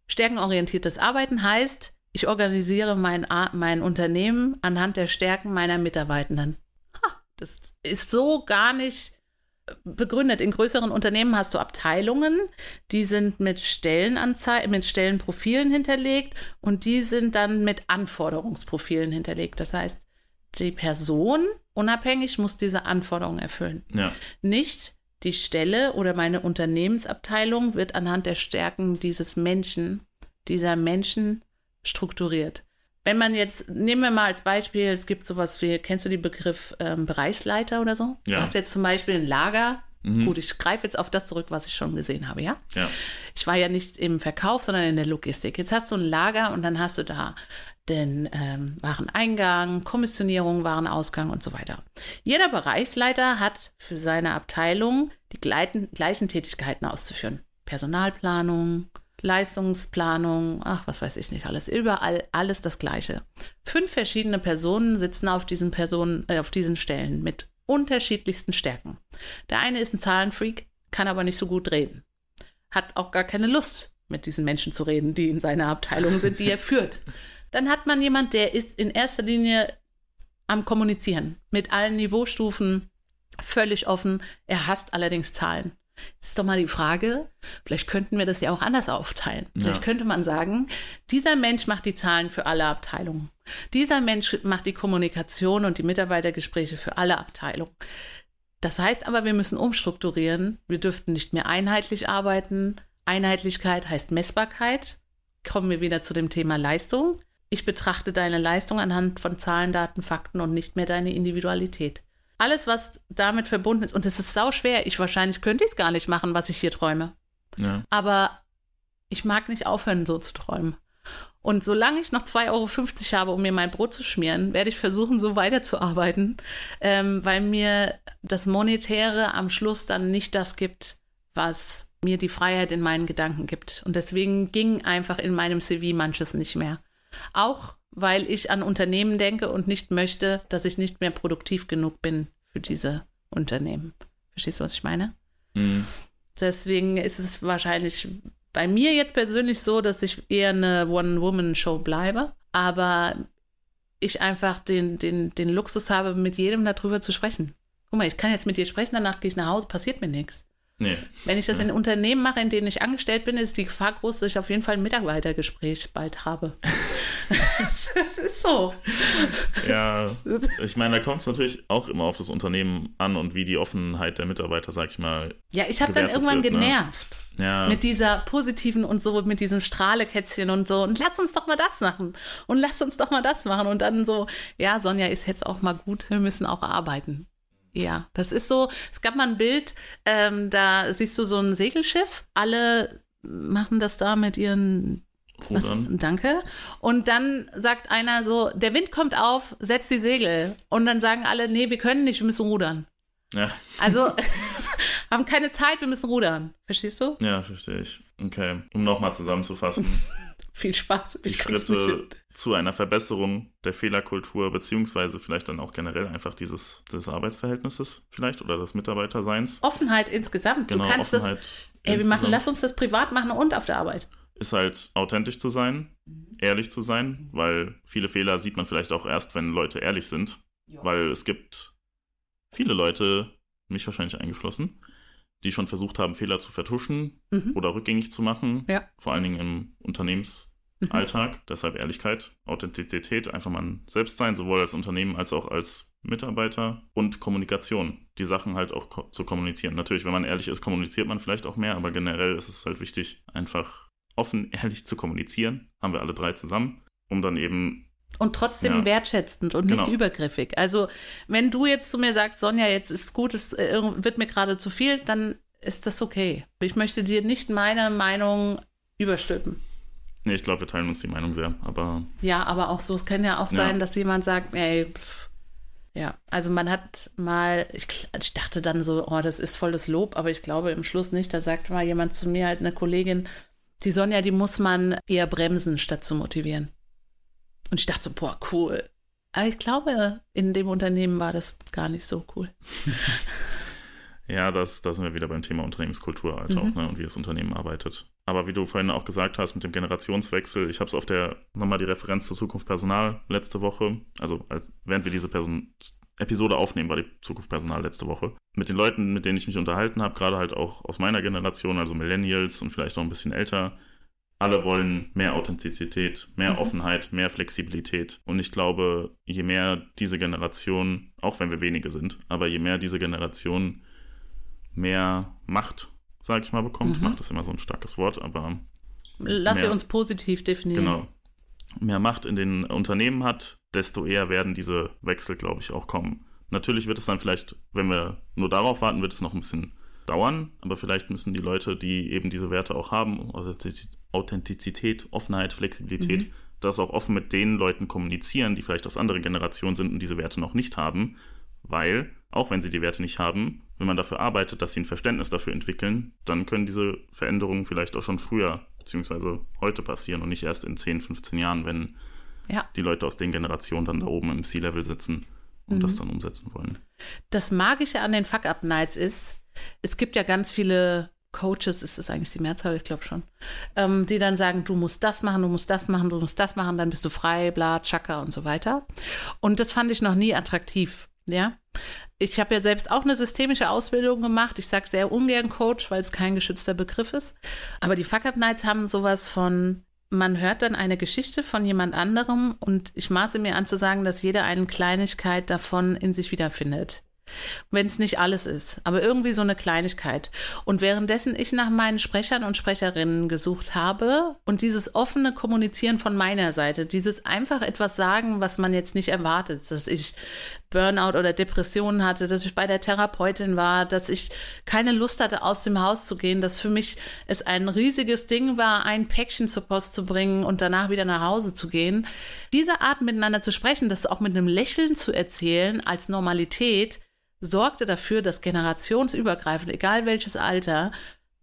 Stärkenorientiertes Arbeiten heißt, ich organisiere mein, mein Unternehmen anhand der Stärken meiner Mitarbeitenden. Ha, das ist so gar nicht begründet. In größeren Unternehmen hast du Abteilungen, die sind mit Stellenanzeigen, mit Stellenprofilen hinterlegt und die sind dann mit Anforderungsprofilen hinterlegt. Das heißt, die Person unabhängig muss diese Anforderungen erfüllen. Ja. Nicht die Stelle oder meine Unternehmensabteilung wird anhand der Stärken dieses Menschen, dieser Menschen strukturiert. Wenn man jetzt, nehmen wir mal als Beispiel, es gibt sowas wie, kennst du den Begriff ähm, Bereichsleiter oder so? Ja. Du hast jetzt zum Beispiel ein Lager. Mhm. Gut, ich greife jetzt auf das zurück, was ich schon gesehen habe, ja? ja? Ich war ja nicht im Verkauf, sondern in der Logistik. Jetzt hast du ein Lager und dann hast du da den ähm, Wareneingang, Kommissionierung, Warenausgang und so weiter. Jeder Bereichsleiter hat für seine Abteilung die gleichen, gleichen Tätigkeiten auszuführen. Personalplanung, Leistungsplanung, ach, was weiß ich nicht alles, überall alles das Gleiche. Fünf verschiedene Personen sitzen auf diesen Personen, äh, auf diesen Stellen mit unterschiedlichsten Stärken. Der eine ist ein Zahlenfreak, kann aber nicht so gut reden. Hat auch gar keine Lust, mit diesen Menschen zu reden, die in seiner Abteilung sind, die er führt. Dann hat man jemand, der ist in erster Linie am Kommunizieren mit allen Niveaustufen, völlig offen. Er hasst allerdings Zahlen. Ist doch mal die Frage, vielleicht könnten wir das ja auch anders aufteilen. Ja. Vielleicht könnte man sagen, dieser Mensch macht die Zahlen für alle Abteilungen. Dieser Mensch macht die Kommunikation und die Mitarbeitergespräche für alle Abteilungen. Das heißt aber, wir müssen umstrukturieren. Wir dürften nicht mehr einheitlich arbeiten. Einheitlichkeit heißt Messbarkeit. Kommen wir wieder zu dem Thema Leistung. Ich betrachte deine Leistung anhand von Zahlen, Daten, Fakten und nicht mehr deine Individualität alles, was damit verbunden ist. Und es ist sau schwer. Ich wahrscheinlich könnte ich es gar nicht machen, was ich hier träume. Ja. Aber ich mag nicht aufhören, so zu träumen. Und solange ich noch 2,50 Euro habe, um mir mein Brot zu schmieren, werde ich versuchen, so weiterzuarbeiten, ähm, weil mir das Monetäre am Schluss dann nicht das gibt, was mir die Freiheit in meinen Gedanken gibt. Und deswegen ging einfach in meinem CV manches nicht mehr. Auch weil ich an Unternehmen denke und nicht möchte, dass ich nicht mehr produktiv genug bin für diese Unternehmen. Verstehst du, was ich meine? Mhm. Deswegen ist es wahrscheinlich bei mir jetzt persönlich so, dass ich eher eine One-Woman-Show bleibe, aber ich einfach den, den, den Luxus habe, mit jedem darüber zu sprechen. Guck mal, ich kann jetzt mit dir sprechen, danach gehe ich nach Hause, passiert mir nichts. Nee. Wenn ich das in Unternehmen mache, in denen ich angestellt bin, ist die Gefahr groß, dass ich auf jeden Fall ein Mitarbeitergespräch bald habe. das ist so. Ja, ich meine, da kommt es natürlich auch immer auf das Unternehmen an und wie die Offenheit der Mitarbeiter, sag ich mal. Ja, ich habe dann irgendwann wird, ne? genervt. Ne? Ja. Mit dieser positiven und so, mit diesem Strahlekätzchen und so. Und lass uns doch mal das machen. Und lass uns doch mal das machen. Und dann so, ja, Sonja ist jetzt auch mal gut, wir müssen auch arbeiten. Ja, das ist so, es gab mal ein Bild, ähm, da siehst du so ein Segelschiff, alle machen das da mit ihren was, danke. Und dann sagt einer so, der Wind kommt auf, setzt die Segel. Und dann sagen alle, nee, wir können nicht, wir müssen rudern. Ja. Also haben keine Zeit, wir müssen rudern. Verstehst du? Ja, verstehe ich. Okay. Um nochmal zusammenzufassen. Viel Spaß. Die Schritte zu einer Verbesserung der Fehlerkultur, beziehungsweise vielleicht dann auch generell einfach dieses des Arbeitsverhältnisses vielleicht oder des Mitarbeiterseins. Offenheit insgesamt. Genau, du kannst Offenheit das, ey, wir machen, lass uns das privat machen und auf der Arbeit. Ist halt authentisch zu sein, ehrlich zu sein, weil viele Fehler sieht man vielleicht auch erst, wenn Leute ehrlich sind. Ja. Weil es gibt viele Leute, mich wahrscheinlich eingeschlossen, die schon versucht haben, Fehler zu vertuschen mhm. oder rückgängig zu machen. Ja. Vor allen Dingen im Unternehmensalltag. Mhm. Deshalb Ehrlichkeit, Authentizität, einfach man selbst sein, sowohl als Unternehmen als auch als Mitarbeiter und Kommunikation, die Sachen halt auch ko zu kommunizieren. Natürlich, wenn man ehrlich ist, kommuniziert man vielleicht auch mehr, aber generell ist es halt wichtig, einfach offen, ehrlich zu kommunizieren. Haben wir alle drei zusammen, um dann eben und trotzdem ja. wertschätzend und nicht genau. übergriffig. Also, wenn du jetzt zu mir sagst, Sonja, jetzt ist gut, es äh, wird mir gerade zu viel, dann ist das okay. Ich möchte dir nicht meine Meinung überstülpen. Nee, ich glaube, wir teilen uns die Meinung sehr, aber. Ja, aber auch so, es kann ja auch ja. sein, dass jemand sagt, ey, pff, ja, also man hat mal, ich, ich, dachte dann so, oh, das ist volles Lob, aber ich glaube im Schluss nicht. Da sagte mal jemand zu mir, halt eine Kollegin, die Sonja, die muss man eher bremsen, statt zu motivieren. Und ich dachte so, boah, cool. Aber ich glaube, in dem Unternehmen war das gar nicht so cool. ja, das, da sind wir wieder beim Thema Unternehmenskultur halt mhm. auch, ne, und wie das Unternehmen arbeitet. Aber wie du vorhin auch gesagt hast, mit dem Generationswechsel, ich habe es auf der, nochmal die Referenz zur Zukunft Personal letzte Woche, also als, während wir diese Person, Episode aufnehmen, war die Zukunft Personal letzte Woche. Mit den Leuten, mit denen ich mich unterhalten habe, gerade halt auch aus meiner Generation, also Millennials und vielleicht auch ein bisschen älter, alle wollen mehr Authentizität, mehr mhm. Offenheit, mehr Flexibilität. Und ich glaube, je mehr diese Generation, auch wenn wir wenige sind, aber je mehr diese Generation mehr Macht, sage ich mal, bekommt, mhm. Macht ist immer so ein starkes Wort, aber. Lass sie uns positiv definieren. Genau. Mehr Macht in den Unternehmen hat, desto eher werden diese Wechsel, glaube ich, auch kommen. Natürlich wird es dann vielleicht, wenn wir nur darauf warten, wird es noch ein bisschen dauern, aber vielleicht müssen die Leute, die eben diese Werte auch haben, Authentizität, Offenheit, Flexibilität, mhm. das auch offen mit den Leuten kommunizieren, die vielleicht aus anderen Generationen sind und diese Werte noch nicht haben, weil, auch wenn sie die Werte nicht haben, wenn man dafür arbeitet, dass sie ein Verständnis dafür entwickeln, dann können diese Veränderungen vielleicht auch schon früher beziehungsweise heute passieren und nicht erst in 10, 15 Jahren, wenn ja. die Leute aus den Generationen dann da oben im C-Level sitzen und mhm. das dann umsetzen wollen. Das Magische an den Fuck-Up-Nights ist, es gibt ja ganz viele Coaches, ist das eigentlich die Mehrzahl, ich glaube schon, ähm, die dann sagen, du musst das machen, du musst das machen, du musst das machen, dann bist du frei, bla, tschakka und so weiter. Und das fand ich noch nie attraktiv, ja. Ich habe ja selbst auch eine systemische Ausbildung gemacht. Ich sage sehr ungern Coach, weil es kein geschützter Begriff ist. Aber die Fuck-Up-Nights haben sowas von, man hört dann eine Geschichte von jemand anderem und ich maße mir an zu sagen, dass jeder eine Kleinigkeit davon in sich wiederfindet. Wenn es nicht alles ist, aber irgendwie so eine Kleinigkeit. Und währenddessen ich nach meinen Sprechern und Sprecherinnen gesucht habe und dieses offene Kommunizieren von meiner Seite, dieses einfach etwas sagen, was man jetzt nicht erwartet, dass ich Burnout oder Depressionen hatte, dass ich bei der Therapeutin war, dass ich keine Lust hatte, aus dem Haus zu gehen, dass für mich es ein riesiges Ding war, ein Päckchen zur Post zu bringen und danach wieder nach Hause zu gehen. Diese Art miteinander zu sprechen, das auch mit einem Lächeln zu erzählen als Normalität, sorgte dafür, dass generationsübergreifend, egal welches Alter,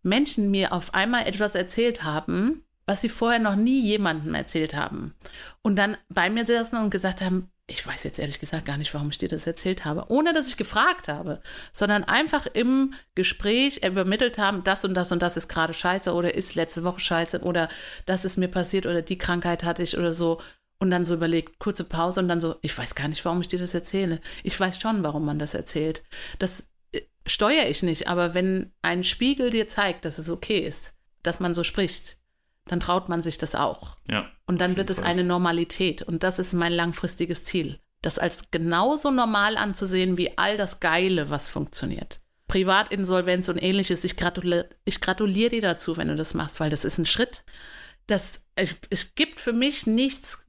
Menschen mir auf einmal etwas erzählt haben, was sie vorher noch nie jemandem erzählt haben. Und dann bei mir saßen und gesagt haben, ich weiß jetzt ehrlich gesagt gar nicht, warum ich dir das erzählt habe, ohne dass ich gefragt habe, sondern einfach im Gespräch übermittelt haben, das und das und das ist gerade scheiße oder ist letzte Woche scheiße oder das ist mir passiert oder die Krankheit hatte ich oder so. Und dann so überlegt, kurze Pause und dann so, ich weiß gar nicht, warum ich dir das erzähle. Ich weiß schon, warum man das erzählt. Das äh, steuere ich nicht, aber wenn ein Spiegel dir zeigt, dass es okay ist, dass man so spricht, dann traut man sich das auch. Ja. Und dann wird es eine Normalität. Und das ist mein langfristiges Ziel. Das als genauso normal anzusehen wie all das Geile, was funktioniert. Privatinsolvenz und ähnliches. Ich gratuliere ich gratulier dir dazu, wenn du das machst, weil das ist ein Schritt. Das, es gibt für mich nichts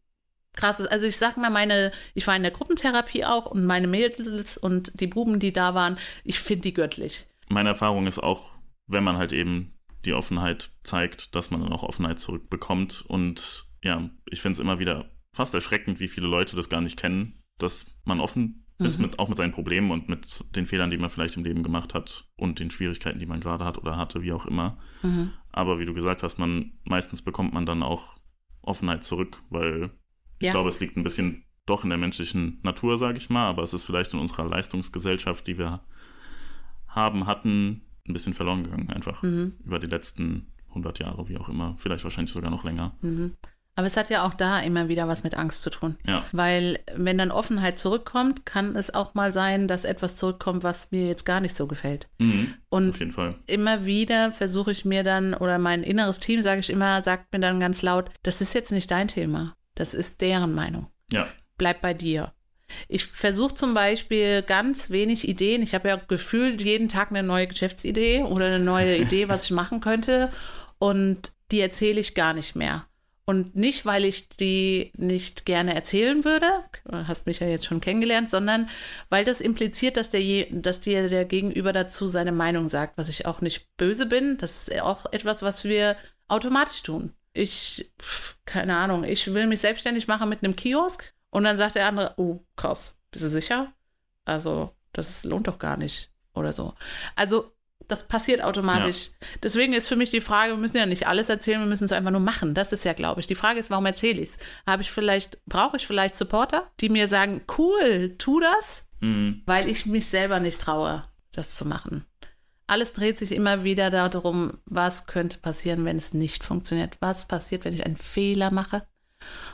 krasses. Also ich sag mal, meine, ich war in der Gruppentherapie auch und meine Mädels und die Buben, die da waren, ich finde die göttlich. Meine Erfahrung ist auch, wenn man halt eben die Offenheit zeigt, dass man dann auch Offenheit zurückbekommt. Und ja, ich finde es immer wieder fast erschreckend, wie viele Leute das gar nicht kennen, dass man offen mhm. ist, mit, auch mit seinen Problemen und mit den Fehlern, die man vielleicht im Leben gemacht hat und den Schwierigkeiten, die man gerade hat oder hatte, wie auch immer. Mhm. Aber wie du gesagt hast, man meistens bekommt man dann auch Offenheit zurück, weil ich ja. glaube, es liegt ein bisschen doch in der menschlichen Natur, sage ich mal, aber es ist vielleicht in unserer Leistungsgesellschaft, die wir haben, hatten, ein bisschen verloren gegangen, einfach mhm. über die letzten 100 Jahre, wie auch immer, vielleicht wahrscheinlich sogar noch länger. Mhm. Aber es hat ja auch da immer wieder was mit Angst zu tun. Ja. Weil wenn dann Offenheit zurückkommt, kann es auch mal sein, dass etwas zurückkommt, was mir jetzt gar nicht so gefällt. Mhm. Und Auf jeden Fall. immer wieder versuche ich mir dann, oder mein inneres Team, sage ich immer, sagt mir dann ganz laut, das ist jetzt nicht dein Thema. Das ist deren Meinung. Ja. Bleib bei dir. Ich versuche zum Beispiel ganz wenig Ideen. Ich habe ja gefühlt jeden Tag eine neue Geschäftsidee oder eine neue Idee, was ich machen könnte. Und die erzähle ich gar nicht mehr. Und nicht, weil ich die nicht gerne erzählen würde, du hast mich ja jetzt schon kennengelernt, sondern weil das impliziert, dass, der, dass dir der Gegenüber dazu seine Meinung sagt, was ich auch nicht böse bin. Das ist auch etwas, was wir automatisch tun. Ich, keine Ahnung, ich will mich selbstständig machen mit einem Kiosk und dann sagt der andere, oh, krass, bist du sicher? Also, das lohnt doch gar nicht oder so. Also, das passiert automatisch. Deswegen ist für mich die Frage, wir müssen ja nicht alles erzählen, wir müssen es einfach nur machen. Das ist ja, glaube ich. Die Frage ist, warum erzähle ich es? Habe ich vielleicht, brauche ich vielleicht Supporter, die mir sagen, cool, tu das, Mhm. weil ich mich selber nicht traue, das zu machen. Alles dreht sich immer wieder darum, was könnte passieren, wenn es nicht funktioniert. Was passiert, wenn ich einen Fehler mache?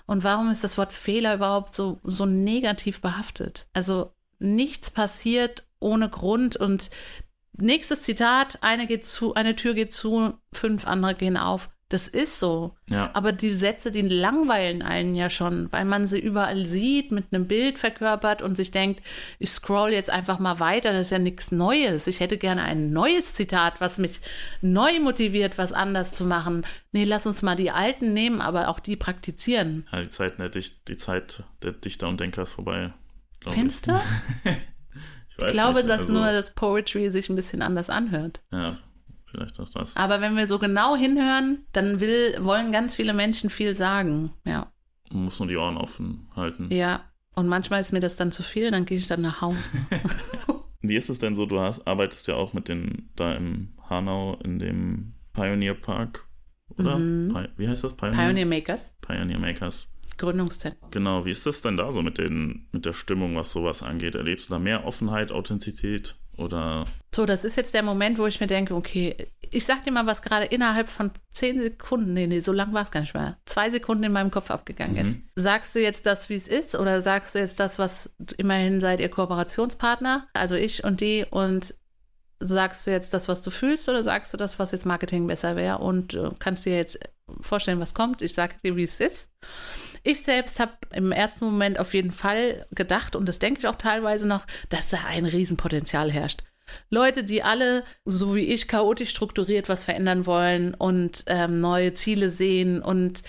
Und warum ist das Wort Fehler überhaupt so, so negativ behaftet? Also nichts passiert ohne Grund und nächstes Zitat, eine geht zu, eine Tür geht zu, fünf andere gehen auf. Das ist so. Ja. Aber die Sätze, die langweilen einen ja schon, weil man sie überall sieht, mit einem Bild verkörpert und sich denkt, ich scroll jetzt einfach mal weiter, das ist ja nichts Neues. Ich hätte gerne ein neues Zitat, was mich neu motiviert, was anders zu machen. Nee, lass uns mal die alten nehmen, aber auch die praktizieren. ja, die Zeit der, Dicht, die Zeit der Dichter und Denker ist vorbei. Findest ich. du? Ich, Ich glaube, nicht, dass also, nur das Poetry sich ein bisschen anders anhört. Ja, vielleicht ist das. Aber wenn wir so genau hinhören, dann will, wollen ganz viele Menschen viel sagen. Ja. Man muss nur die Ohren offen halten. Ja. Und manchmal ist mir das dann zu viel, dann gehe ich dann nach Hause. Wie ist es denn so? Du hast, arbeitest ja auch mit den da im Hanau in dem Pioneer Park, oder? Mhm. Pi wie heißt das? Pioneer, Pioneer Makers, Pioneer Makers. Gründungszentrum. Genau, wie ist das denn da so mit, den, mit der Stimmung, was sowas angeht? Erlebst du da mehr Offenheit, Authentizität oder So, das ist jetzt der Moment, wo ich mir denke, okay, ich sag dir mal, was gerade innerhalb von zehn Sekunden, nee, nee, so lang war es gar nicht mehr, zwei Sekunden in meinem Kopf abgegangen Mhm. ist. Sagst du jetzt das, wie es ist, oder sagst du jetzt das, was immerhin seid ihr Kooperationspartner, also ich und die, und sagst du jetzt das, was du fühlst, oder sagst du das, was jetzt Marketing besser wäre und äh, kannst dir jetzt vorstellen, was kommt? Ich sage dir, wie es ist. Ich selbst habe im ersten Moment auf jeden Fall gedacht, und das denke ich auch teilweise noch, dass da ein Riesenpotenzial herrscht. Leute, die alle, so wie ich, chaotisch strukturiert was verändern wollen und ähm, neue Ziele sehen und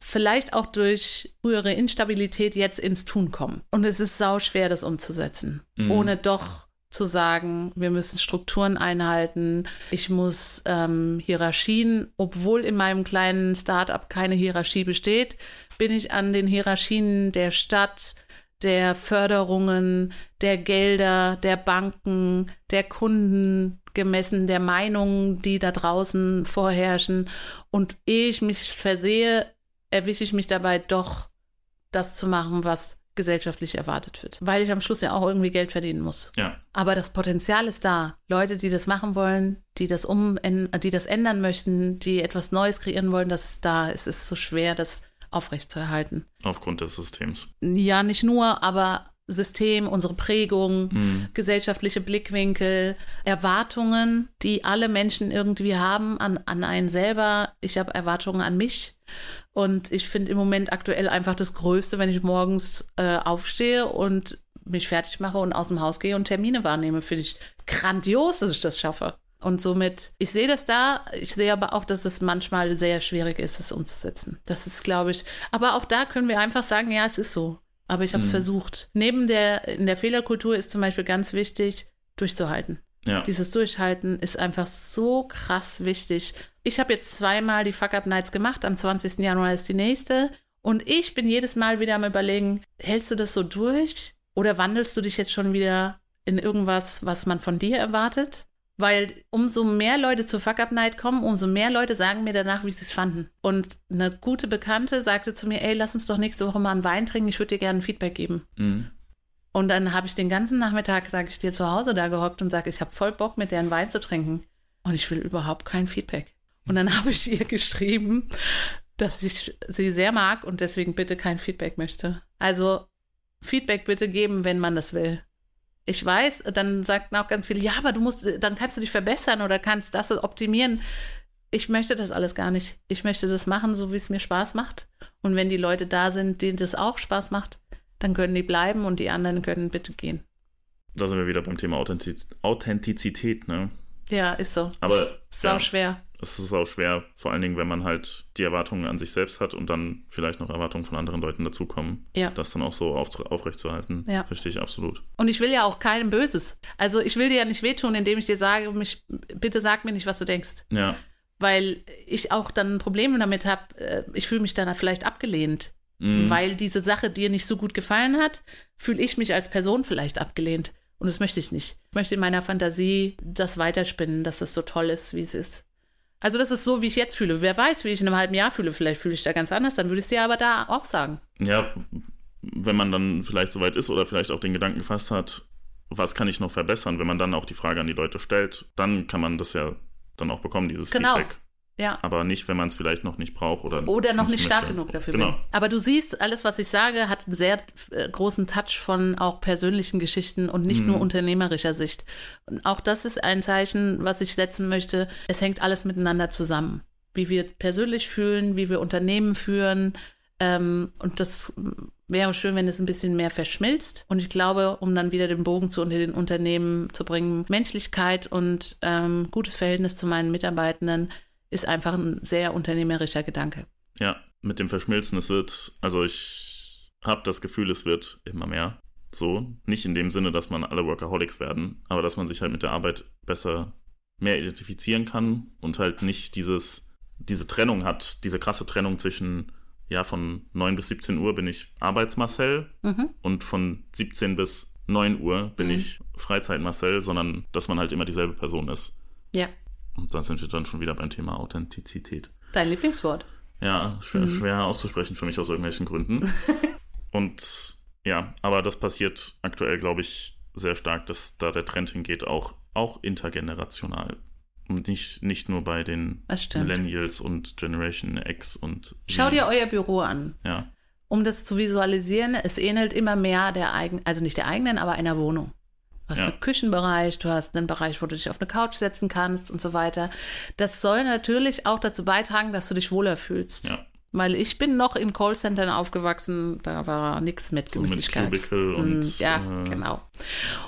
vielleicht auch durch frühere Instabilität jetzt ins Tun kommen. Und es ist sau schwer, das umzusetzen, Mhm. ohne doch zu sagen, wir müssen Strukturen einhalten, ich muss ähm, Hierarchien, obwohl in meinem kleinen Startup keine Hierarchie besteht, bin ich an den Hierarchien der Stadt, der Förderungen, der Gelder, der Banken, der Kunden gemessen, der Meinungen, die da draußen vorherrschen. Und ehe ich mich versehe, erwische ich mich dabei doch, das zu machen, was gesellschaftlich erwartet wird. Weil ich am Schluss ja auch irgendwie Geld verdienen muss. ja, Aber das Potenzial ist da. Leute, die das machen wollen, die das um, die das ändern möchten, die etwas Neues kreieren wollen, das ist da. Es ist so schwer, das aufrechtzuerhalten. aufgrund des Systems. Ja, nicht nur, aber System, unsere Prägung, Mhm. gesellschaftliche Blickwinkel, Erwartungen, die alle Menschen irgendwie haben an, an einen selber. Ich habe Erwartungen an mich. Und ich finde im Moment aktuell einfach das Größte, wenn ich morgens äh, aufstehe und mich fertig mache und aus dem Haus gehe und Termine wahrnehme, finde ich grandios, dass ich das schaffe. Und somit, ich sehe das da, ich sehe aber auch, dass es manchmal sehr schwierig ist, es umzusetzen. Das ist, glaube ich, aber auch da können wir einfach sagen, ja, es ist so. Aber ich habe es Mhm. versucht. Neben der, in der Fehlerkultur ist zum Beispiel ganz wichtig, durchzuhalten. Ja, Dieses Durchhalten ist einfach so krass wichtig. Ich habe jetzt zweimal die Fuck Up Nights gemacht. Am 20. Januar ist die nächste. Und ich bin jedes Mal wieder am Überlegen, hältst du das so durch? Oder wandelst du dich jetzt schon wieder in irgendwas, was man von dir erwartet? Weil umso mehr Leute zur Fuck Up Night kommen, umso mehr Leute sagen mir danach, wie sie es fanden. Und eine gute Bekannte sagte zu mir, ey, lass uns doch nächste Woche mal einen Wein trinken, ich würde dir gerne ein Feedback geben. mhm. Und dann habe ich den ganzen Nachmittag, sage ich dir, zu Hause da gehockt und sage, ich habe voll Bock, mit der einen Wein zu trinken. Und ich will überhaupt kein Feedback. Und dann habe ich ihr geschrieben, dass ich sie sehr mag und deswegen bitte kein Feedback möchte. Also Feedback bitte geben, wenn man das will. Ich weiß, dann sagt auch ganz viele, ja, aber du musst, dann kannst du dich verbessern oder kannst das optimieren. Ich möchte das alles gar nicht. Ich möchte das machen, so wie es mir Spaß macht. Und wenn die Leute da sind, denen das auch Spaß macht, dann können die bleiben und die anderen können bitte gehen. Da sind wir wieder beim Thema Authentiz Authentizität, ne? Ja, ist so. Aber ist auch ja, schwer. Es ist auch schwer, vor allen Dingen, wenn man halt die Erwartungen an sich selbst hat und dann vielleicht noch Erwartungen von anderen Leuten dazukommen, Ja. das dann auch so auf, aufrechtzuerhalten. Ja. Verstehe ich absolut. Und ich will ja auch keinem Böses. Also ich will dir ja nicht wehtun, indem ich dir sage, mich, bitte sag mir nicht, was du denkst. Ja, Weil ich auch dann ein Problem damit habe, ich fühle mich dann vielleicht abgelehnt. Mhm. Weil diese Sache dir nicht so gut gefallen hat, fühle ich mich als Person vielleicht abgelehnt. Und das möchte ich nicht. Ich möchte in meiner Fantasie das weiterspinnen, dass das so toll ist, wie es ist. Also das ist so, wie ich jetzt fühle. Wer weiß, wie ich in einem halben Jahr fühle. Vielleicht fühle ich da ganz anders. Dann würde ich es dir aber da auch sagen. ja, wenn man dann vielleicht soweit ist oder vielleicht auch den Gedanken gefasst hat, was kann ich noch verbessern, wenn man dann auch die Frage an die Leute stellt, dann kann man das ja dann auch bekommen, dieses Genau. Feedback. Ja. Aber nicht, wenn man es vielleicht noch nicht braucht oder Oder noch nicht stark genug dafür Genau. bin. Aber du siehst, alles, was ich sage, hat einen sehr äh, großen Touch von auch persönlichen Geschichten und nicht Mhm. nur unternehmerischer Sicht. Und auch das ist ein Zeichen, was ich setzen möchte. Es hängt alles miteinander zusammen. Wie wir persönlich fühlen, wie wir Unternehmen führen. Ähm, und das wäre schön, wenn es ein bisschen mehr verschmilzt. Und ich glaube, um dann wieder den Bogen zu unter den Unternehmen zu bringen, Menschlichkeit und ähm, gutes Verhältnis zu meinen Mitarbeitenden ist einfach ein sehr unternehmerischer Gedanke. Ja, mit dem Verschmilzen, es wird, also ich habe das Gefühl, es wird immer mehr so. Nicht in dem Sinne, dass man alle Workaholics werden, aber dass man sich halt mit der Arbeit besser mehr identifizieren kann und halt nicht dieses, diese Trennung hat, diese krasse Trennung zwischen, ja, von 9 bis 17 Uhr bin ich Arbeitsmarcel Mhm. und von 17 bis 9 Uhr bin Mhm. ich Freizeitmarcel, sondern dass man halt immer dieselbe Person ist. Ja, Und da sind wir dann schon wieder beim Thema Authentizität. dein Lieblingswort. Ja, schwer, Mhm. schwer auszusprechen für mich aus irgendwelchen Gründen. Und ja, aber das passiert aktuell, glaube ich, sehr stark, dass da der Trend hingeht, auch, auch intergenerational. Und nicht, nicht nur bei den. Millennials und Generation X und. Schau dir euer Büro an. Ja, Um das zu visualisieren, es ähnelt immer mehr der eigenen, also nicht der eigenen, aber einer Wohnung. Du hast Ja. einen Küchenbereich, du hast einen Bereich, wo du dich auf eine Couch setzen kannst und so weiter. Das soll natürlich auch dazu beitragen, dass du dich wohler fühlst. ja. Weil ich bin noch in Callcentern aufgewachsen, da war nichts mit So mit Gemütlichkeit. Cubicle Mm, und. ja, äh, genau.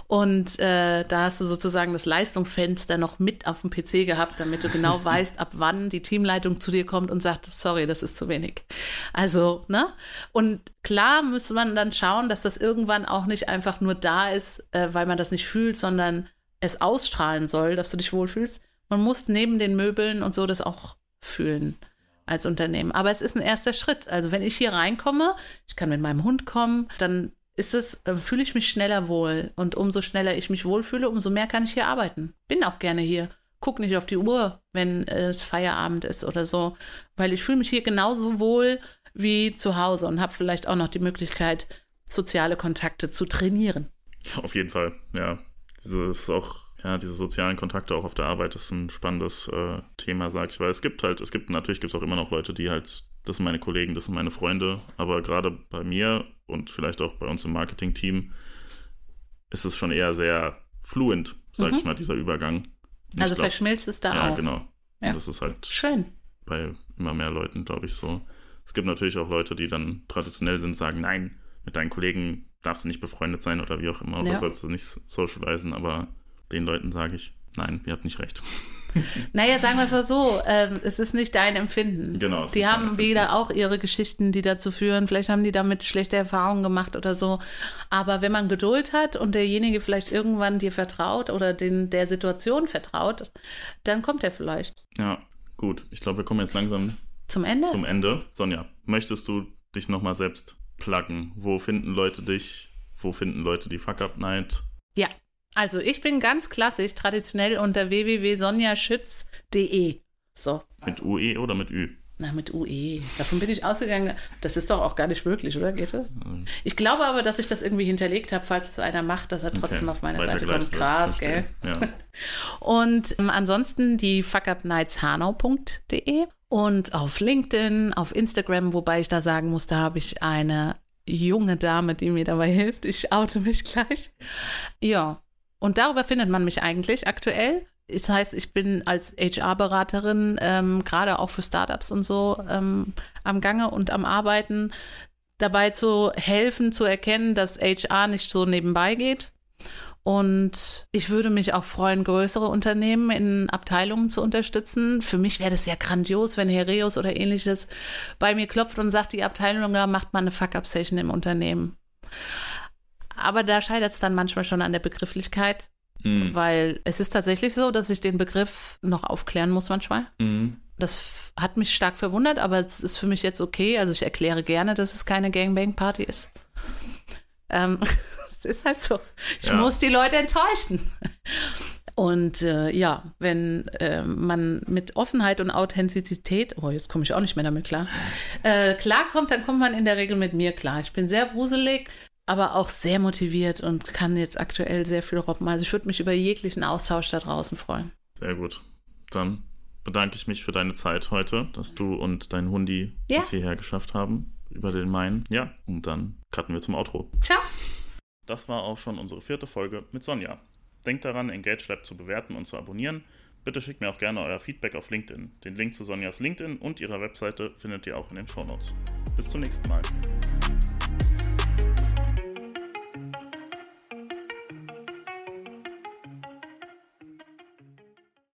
Und äh, da hast du sozusagen das Leistungsfenster noch mit auf dem PC gehabt, damit du genau weißt, ab wann die Teamleitung zu dir kommt und sagt, sorry, das ist zu wenig. Also, ne? Und klar müsste man dann schauen, dass das irgendwann auch nicht einfach nur da ist, äh, weil man das nicht fühlt, sondern es ausstrahlen soll, dass du dich wohlfühlst. Man muss neben den Möbeln und so das auch fühlen als Unternehmen. Aber es ist ein erster Schritt. Also wenn ich hier reinkomme, ich kann mit meinem Hund kommen, dann ist es, dann fühle ich mich schneller wohl. Und umso schneller ich mich wohlfühle, umso mehr kann ich hier arbeiten. Bin auch gerne hier. Guck nicht auf die Uhr, wenn es Feierabend ist oder so, weil ich fühle mich hier genauso wohl wie zu Hause und habe vielleicht auch noch die Möglichkeit, soziale Kontakte zu trainieren. Auf jeden Fall, ja. Dieses auch, ja, diese sozialen Kontakte auch auf der Arbeit ist ein spannendes äh, Thema, sag ich, weil es gibt halt, es gibt, natürlich gibt es auch immer noch Leute, die halt, das sind meine Kollegen, das sind meine Freunde, aber gerade bei mir und vielleicht auch bei uns im Marketing-Team ist es schon eher sehr fluent, sag Mhm. ich mal, dieser Übergang. Ich Also glaub- verschmilzt es da Ja, auch. genau. Ja. Und das ist halt Schön. bei immer mehr Leuten, glaube ich, so. Es gibt natürlich auch Leute, die dann traditionell sind, sagen, nein, mit deinen Kollegen darfst du nicht befreundet sein oder wie auch immer, oder Ja. sollst du nicht socialisen, aber den Leuten sage ich, nein, ihr habt nicht recht. Naja, sagen wir es mal so, ähm, es ist nicht dein Empfinden. Genau, Die haben wieder auch ihre Geschichten, die dazu führen. Vielleicht haben die damit schlechte Erfahrungen gemacht oder so. Aber wenn man Geduld hat und derjenige vielleicht irgendwann dir vertraut oder den, der Situation vertraut, dann kommt er vielleicht. Ja, gut. Ich glaube, wir kommen jetzt langsam Zum Ende? zum Ende. Sonja, möchtest du dich nochmal selbst pluggen? Wo finden Leute dich? Wo finden Leute die Fuck Up Night? ja. Also ich bin ganz klassisch, traditionell unter www.sonjaschütz.de. So. Mit UE oder mit Ü? Na, mit UE. Davon bin ich ausgegangen. Das ist doch auch gar nicht möglich, oder? Geht das? Ich glaube aber, dass ich das irgendwie hinterlegt habe, falls es einer macht, dass er trotzdem okay. auf meine Seite kommt. Krass, gell? Ja. Und ähm, ansonsten die fuckupnightshanau.de und auf LinkedIn, auf Instagram, wobei ich da sagen muss, da habe ich eine junge Dame, die mir dabei hilft. Ich oute mich gleich. Ja. Und darüber findet man mich eigentlich aktuell. Das heißt, ich bin als HR-Beraterin ähm, gerade auch für Startups und so ähm, am Gange und am Arbeiten, dabei zu helfen, zu erkennen, dass HR nicht so nebenbei geht. Und ich würde mich auch freuen, größere Unternehmen in Abteilungen zu unterstützen. Für mich wäre das ja grandios, wenn Hereus oder ähnliches bei mir klopft und sagt, die Abteilung macht mal eine Fuck-Up-Session im Unternehmen. Aber da scheitert es dann manchmal schon an der Begrifflichkeit. Mhm. Weil es ist tatsächlich so, dass ich den Begriff noch aufklären muss manchmal. Mhm. Das hat mich stark verwundert, aber es ist für mich jetzt okay. Also ich erkläre gerne, dass es keine Gangbang-Party ist. Ähm, es ist halt so. Ich ja. muss die Leute enttäuschen. Und äh, ja, wenn äh, man mit Offenheit und Authentizität, oh, jetzt komme ich auch nicht mehr damit klar, äh, klarkommt, dann kommt man in der Regel mit mir klar. Ich bin sehr wuselig, aber auch sehr motiviert und kann jetzt aktuell sehr viel robben. Also ich würde mich über jeglichen Austausch da draußen freuen. Sehr gut. Dann bedanke ich mich für deine Zeit heute, dass du und dein Hundi ja. bis hierher geschafft haben über den Main. Ja, und dann cutten wir zum Outro. Ciao. Das war auch schon unsere vierte Folge mit Sonja. Denkt daran, Engage Lab zu bewerten und zu abonnieren. Bitte schickt mir auch gerne euer Feedback auf LinkedIn. Den Link zu Sonjas LinkedIn und ihrer Webseite findet ihr auch in den Shownotes. Bis zum nächsten Mal.